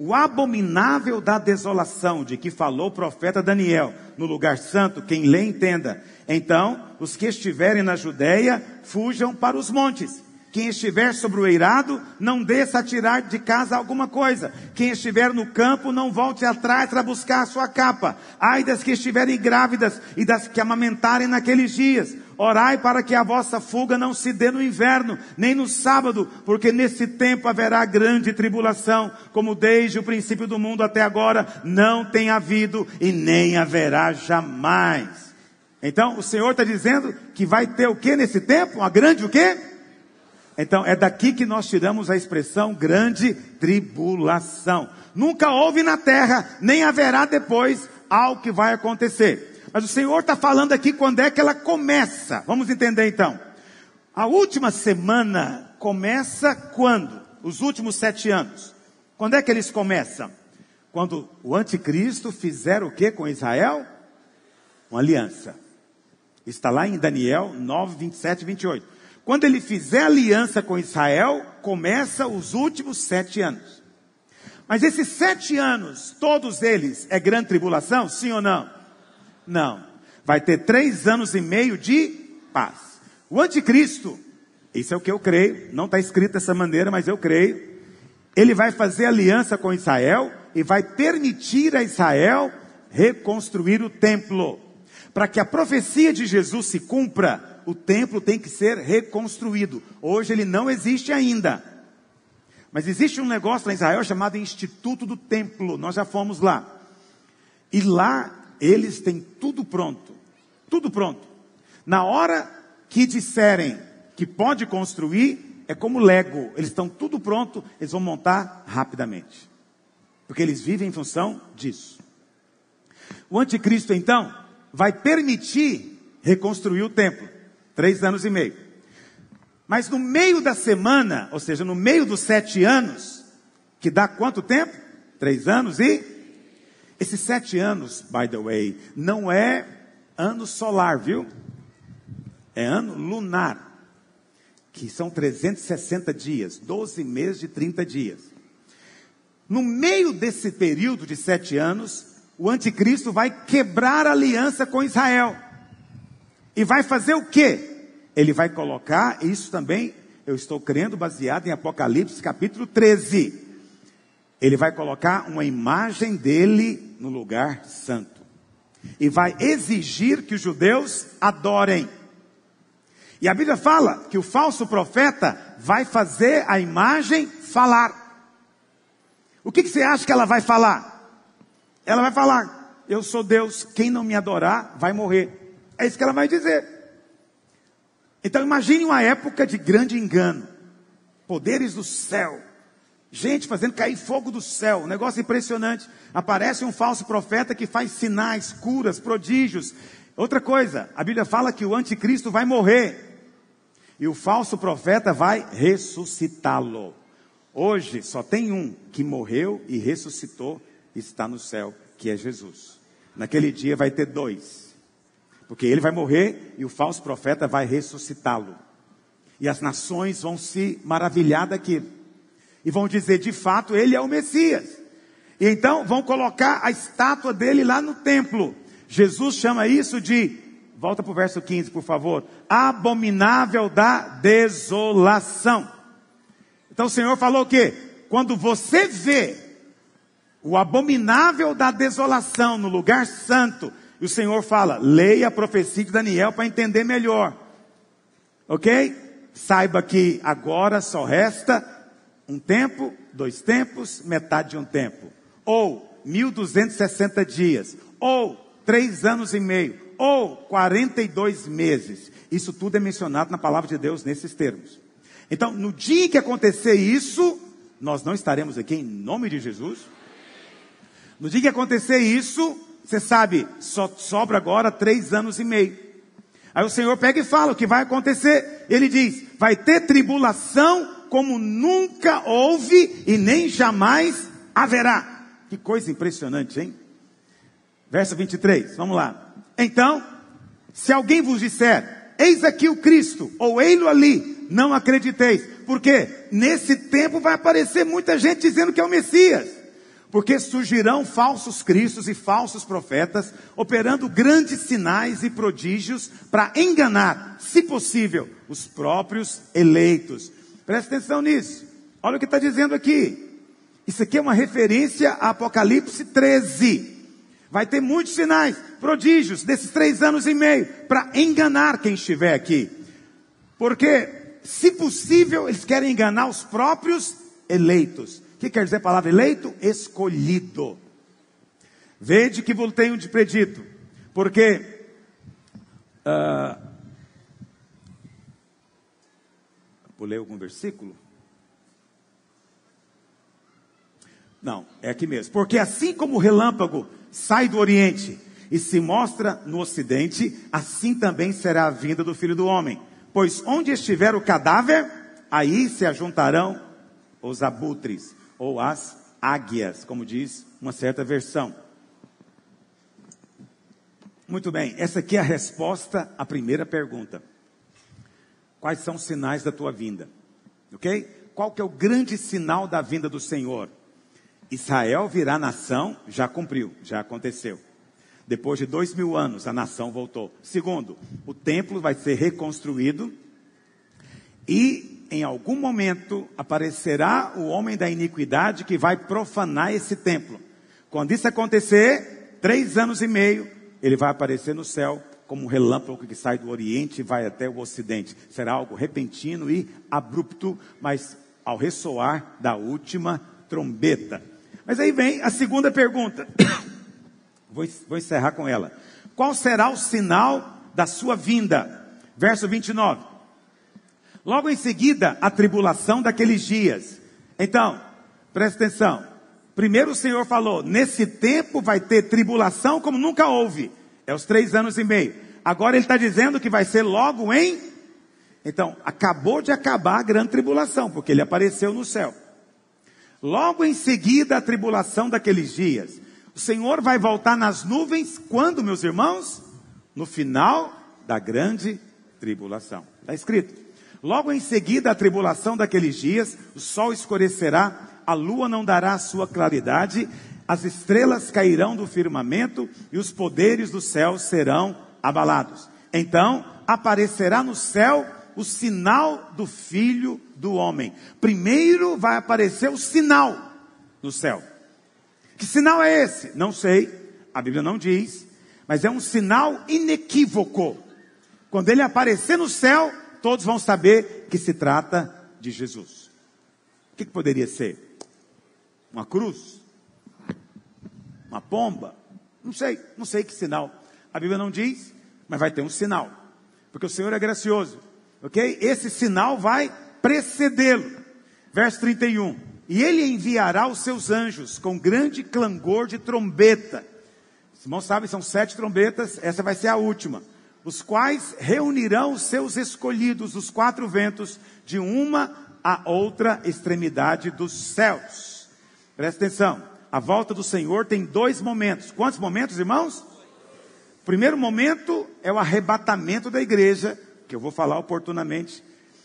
o abominável da desolação de que falou o profeta Daniel no lugar santo, quem lê entenda. Então, os que estiverem na Judéia, fujam para os montes. Quem estiver sobre o eirado, não desça a tirar de casa alguma coisa. Quem estiver no campo, não volte atrás para buscar a sua capa. Ai das que estiverem grávidas e das que amamentarem naqueles dias. Orai para que a vossa fuga não se dê no inverno, nem no sábado, porque nesse tempo haverá grande tribulação, como desde o princípio do mundo até agora não tem havido e nem haverá jamais. Então, o Senhor está dizendo que vai ter o que nesse tempo? Uma grande o quê? Então é daqui que nós tiramos a expressão grande tribulação. Nunca houve na terra, nem haverá depois algo que vai acontecer. Mas o Senhor está falando aqui quando é que ela começa. Vamos entender então. A última semana começa quando? Os últimos sete anos. Quando é que eles começam? Quando o anticristo fizer o que com Israel? Uma aliança. Está lá em Daniel 9, 27 e 28. Quando ele fizer aliança com Israel, começa os últimos sete anos. Mas esses sete anos, todos eles, é grande tribulação? Sim ou não? Não. Vai ter três anos e meio de paz. O anticristo, isso é o que eu creio, não está escrito dessa maneira, mas eu creio. Ele vai fazer aliança com Israel e vai permitir a Israel reconstruir o templo. Para que a profecia de Jesus se cumpra, o templo tem que ser reconstruído. Hoje ele não existe ainda. Mas existe um negócio lá em Israel chamado Instituto do Templo. Nós já fomos lá. E lá eles têm tudo pronto. Tudo pronto. Na hora que disserem que pode construir é como Lego. Eles estão tudo pronto, eles vão montar rapidamente. Porque eles vivem em função disso. O anticristo, então, vai permitir reconstruir o templo. Três anos e meio. Mas no meio da semana, ou seja, no meio dos sete anos, que dá quanto tempo? Três anos e. Esses sete anos, by the way, não é ano solar, viu? É ano lunar. Que são 360 dias, 12 meses de 30 dias. No meio desse período de sete anos, o anticristo vai quebrar a aliança com Israel. E vai fazer o quê? Ele vai colocar, isso também eu estou crendo, baseado em Apocalipse capítulo 13. Ele vai colocar uma imagem dele no lugar santo. E vai exigir que os judeus adorem. E a Bíblia fala que o falso profeta vai fazer a imagem falar. O que, que você acha que ela vai falar? Ela vai falar: Eu sou Deus, quem não me adorar vai morrer. É isso que ela vai dizer. Então imagine uma época de grande engano, poderes do céu, gente fazendo cair fogo do céu, um negócio impressionante. Aparece um falso profeta que faz sinais, curas, prodígios. Outra coisa, a Bíblia fala que o anticristo vai morrer. E o falso profeta vai ressuscitá-lo. Hoje só tem um que morreu e ressuscitou está no céu, que é Jesus. Naquele dia vai ter dois. Porque ele vai morrer e o falso profeta vai ressuscitá-lo. E as nações vão se maravilhar daquilo. E vão dizer, de fato, ele é o Messias. E então vão colocar a estátua dele lá no templo. Jesus chama isso de, volta para o verso 15, por favor, abominável da desolação. Então o Senhor falou o quê? Quando você vê o abominável da desolação no lugar santo. E o Senhor fala: leia a profecia de Daniel para entender melhor. Ok? Saiba que agora só resta um tempo, dois tempos, metade de um tempo. Ou 1260 dias. Ou três anos e meio. Ou 42 meses. Isso tudo é mencionado na palavra de Deus nesses termos. Então, no dia que acontecer isso, nós não estaremos aqui em nome de Jesus. No dia que acontecer isso, você sabe, só sobra agora três anos e meio. Aí o Senhor pega e fala o que vai acontecer. Ele diz: vai ter tribulação como nunca houve e nem jamais haverá. Que coisa impressionante, hein? Verso 23, vamos lá. Então, se alguém vos disser, eis aqui o Cristo, ou ei-lo ali, não acrediteis, porque nesse tempo vai aparecer muita gente dizendo que é o Messias porque surgirão falsos cristos e falsos profetas, operando grandes sinais e prodígios para enganar, se possível, os próprios eleitos. Preste atenção nisso. Olha o que está dizendo aqui. Isso aqui é uma referência a Apocalipse 13. Vai ter muitos sinais, prodígios, desses três anos e meio, para enganar quem estiver aqui. Porque, se possível, eles querem enganar os próprios eleitos que quer dizer a palavra eleito? Escolhido. Vede que vos tenho de predito, porque uh, pulei algum versículo? Não, é aqui mesmo. Porque assim como o relâmpago sai do Oriente e se mostra no Ocidente, assim também será a vinda do Filho do Homem. Pois onde estiver o cadáver, aí se ajuntarão os abutres ou as águias, como diz uma certa versão. Muito bem, essa aqui é a resposta à primeira pergunta. Quais são os sinais da tua vinda? Ok? Qual que é o grande sinal da vinda do Senhor? Israel virá nação, já cumpriu, já aconteceu. Depois de dois mil anos, a nação voltou. Segundo, o templo vai ser reconstruído e em algum momento aparecerá o homem da iniquidade que vai profanar esse templo. Quando isso acontecer, três anos e meio, ele vai aparecer no céu como um relâmpago que sai do Oriente e vai até o Ocidente. Será algo repentino e abrupto, mas ao ressoar da última trombeta. Mas aí vem a segunda pergunta. Vou, encerrar com ela. Qual será o sinal da sua vinda? Verso 29. Logo em seguida, a tribulação daqueles dias. Então, presta atenção. Primeiro o Senhor falou: nesse tempo vai ter tribulação como nunca houve. É os três anos e meio. Agora ele está dizendo que vai ser logo em. Então, acabou de acabar a grande tribulação, porque ele apareceu no céu. Logo em seguida, a tribulação daqueles dias. O Senhor vai voltar nas nuvens quando, meus irmãos? No final da grande tribulação. Está escrito. Logo em seguida, a tribulação daqueles dias, o sol escurecerá, a lua não dará a sua claridade, as estrelas cairão do firmamento e os poderes do céu serão abalados. Então aparecerá no céu o sinal do Filho do Homem. Primeiro vai aparecer o sinal no céu. Que sinal é esse? Não sei, a Bíblia não diz, mas é um sinal inequívoco. Quando ele aparecer no céu, todos vão saber que se trata de Jesus. O que, que poderia ser? Uma cruz? Uma pomba? Não sei, não sei que sinal. A Bíblia não diz, mas vai ter um sinal. Porque o Senhor é gracioso. Ok? Esse sinal vai precedê-lo. Verso 31. E ele enviará os seus anjos com grande clangor de trombeta. Os irmãos sabem, são sete trombetas, essa vai ser a última. Os quais reunirão os seus escolhidos dos quatro ventos, de uma a outra extremidade dos céus. Presta atenção. A volta do Senhor tem dois momentos. Quantos momentos, irmãos? O primeiro momento é o arrebatamento da igreja, que eu vou falar oportunamente.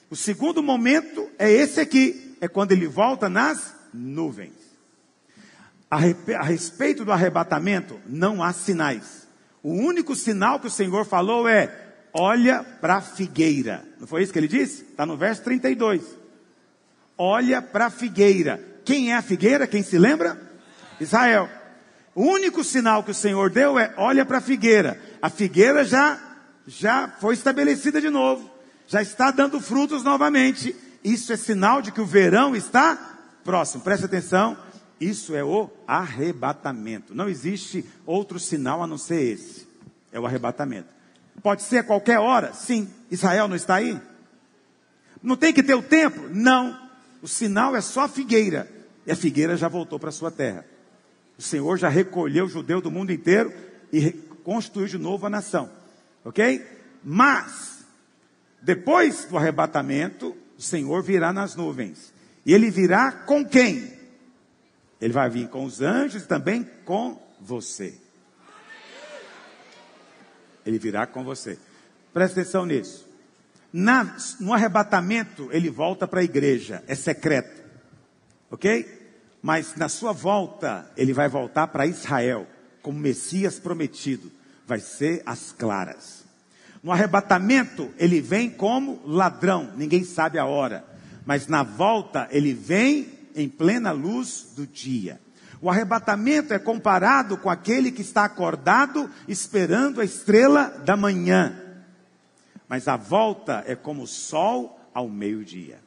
O segundo momento é esse aqui, é quando ele volta nas nuvens. A, a respeito do arrebatamento, não há sinais. O único sinal que o Senhor falou é: olha para a figueira. Não foi isso que ele disse? Está no verso 32. Olha para a figueira. Quem é a figueira? Quem se lembra? Israel. O único sinal que o Senhor deu é: olha para a figueira. A figueira já, já foi estabelecida de novo, já está dando frutos novamente. Isso é sinal de que o verão está próximo. Preste atenção. Isso é o arrebatamento. Não existe outro sinal a não ser esse. É o arrebatamento. Pode ser a qualquer hora? Sim. Israel não está aí? Não tem que ter o tempo? Não. O sinal é só a figueira. E a figueira já voltou para sua terra. O Senhor já recolheu o judeu do mundo inteiro e constituiu de novo a nação. Ok? Mas, depois do arrebatamento, o Senhor virá nas nuvens. E ele virá com quem? Ele vai vir com os anjos e também com você. Ele virá com você. Presta atenção nisso. Na, no arrebatamento, ele volta para a igreja. É secreto. Ok? Mas na sua volta, ele vai voltar para Israel, como Messias prometido, vai ser as claras. No arrebatamento, ele vem como ladrão, ninguém sabe a hora, mas na volta, ele vem em plena luz do dia. O arrebatamento é comparado com aquele que está acordado esperando a estrela da manhã. Mas a volta é como o sol ao meio-dia.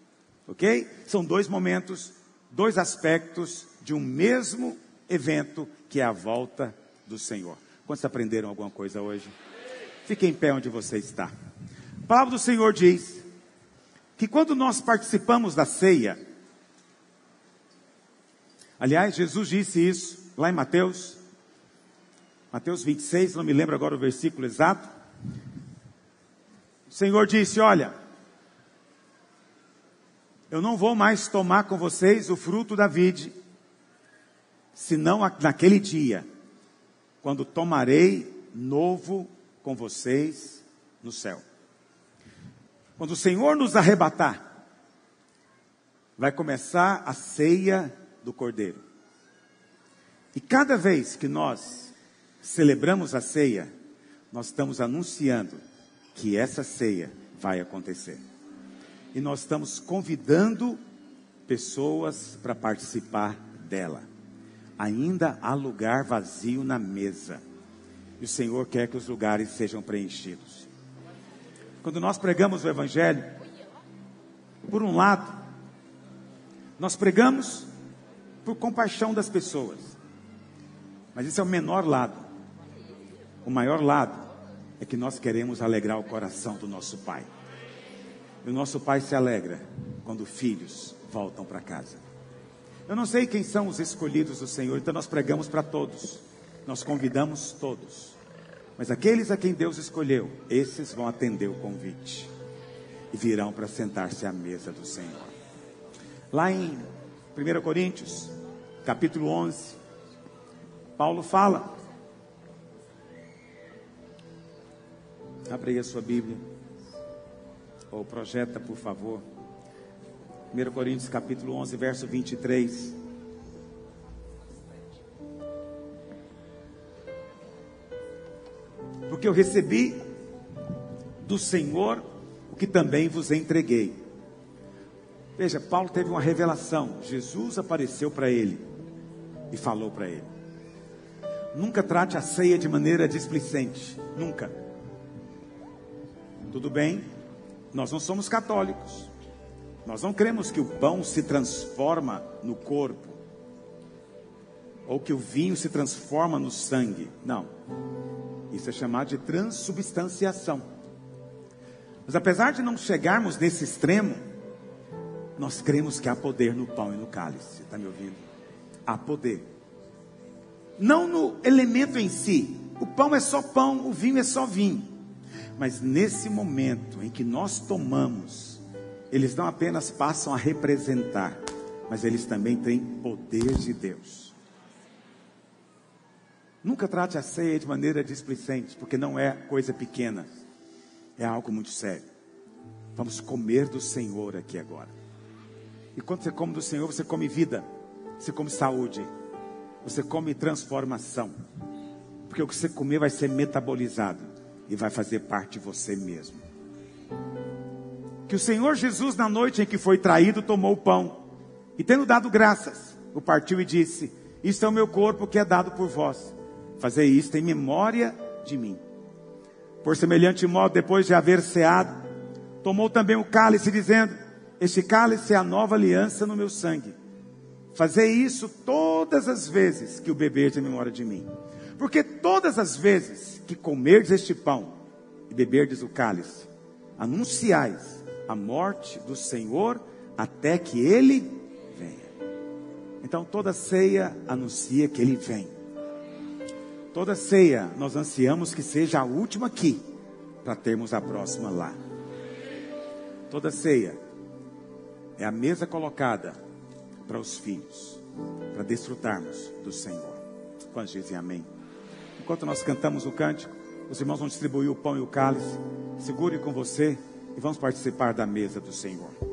Ok? São dois momentos dois aspectos de um mesmo evento que é a volta do Senhor. Quantos aprenderam alguma coisa hoje? Fique em pé onde você está. A palavra do Senhor diz que quando nós participamos da ceia, aliás, Jesus disse isso lá em Mateus, Mateus 26, não me lembro agora o versículo exato. O Senhor disse: Olha, eu não vou mais tomar com vocês o fruto da vide, senão naquele dia, quando tomarei novo com vocês no céu. Quando o Senhor nos arrebatar, vai começar a ceia do Cordeiro. E cada vez que nós celebramos a ceia, nós estamos anunciando que essa ceia vai acontecer e nós estamos convidando pessoas para participar dela. Ainda há lugar vazio na mesa. E o Senhor quer que os lugares sejam preenchidos. Quando nós pregamos o Evangelho, por um lado, nós pregamos por compaixão das pessoas. Mas esse é o menor lado. O maior lado é que nós queremos alegrar o coração do nosso Pai. E o nosso Pai se alegra quando filhos voltam para casa. Eu não sei quem são os escolhidos do Senhor, então nós pregamos para todos, nós convidamos todos. Mas aqueles a quem Deus escolheu, esses vão atender o convite e virão para sentar-se à mesa do Senhor. Lá em 1 Coríntios, capítulo 11, Paulo fala. Abre aí a sua Bíblia. Ou projeta, por favor. 1 Coríntios capítulo 11, verso 23. Porque eu recebi do Senhor o que também vos entreguei. Veja, Paulo teve uma revelação. Jesus apareceu para ele e falou para ele. Nunca trate a ceia de maneira displicente. Nunca. Tudo bem? Nós não somos católicos. Nós não cremos que o pão se transforma no corpo, ou que o vinho se transforma no sangue. Não. Isso é chamado de transubstanciação. Mas apesar de não chegarmos nesse extremo, nós cremos que há poder no pão e no cálice. Está me ouvindo? Há poder. Não no elemento em si. O pão é só pão, o vinho é só vinho. Mas nesse momento em que nós tomamos eles não apenas passam a representar, mas eles também têm poder de Deus. Nunca trate a ceia de maneira displicente, porque não é coisa pequena, é algo muito sério. Vamos comer do Senhor aqui agora. E quando você come do Senhor, você come vida, você come saúde, você come transformação, porque o que você comer vai ser metabolizado e vai fazer parte de você mesmo que o Senhor Jesus, na noite em que foi traído, tomou o pão e, tendo dado graças, o partiu e disse: Isto é o meu corpo que é dado por vós. Fazei isto em memória de mim. Por semelhante modo, depois de haver ceado, tomou também o cálice, dizendo: Este cálice é a nova aliança no meu sangue. Fazei isso todas as vezes que o beberdes em memória de mim. Porque todas as vezes que comerdes este pão e beberdes o cálice, anunciais a morte do Senhor até que ele venha. Então toda ceia anuncia que ele vem. Toda ceia nós ansiamos que seja a última aqui, para termos a próxima lá. Toda ceia é a mesa colocada para os filhos, para desfrutarmos do Senhor. Quantos dizem amém? Enquanto nós cantamos o cântico, os irmãos vão distribuir o pão e o cálice. Segure com você e vamos participar da mesa do Senhor.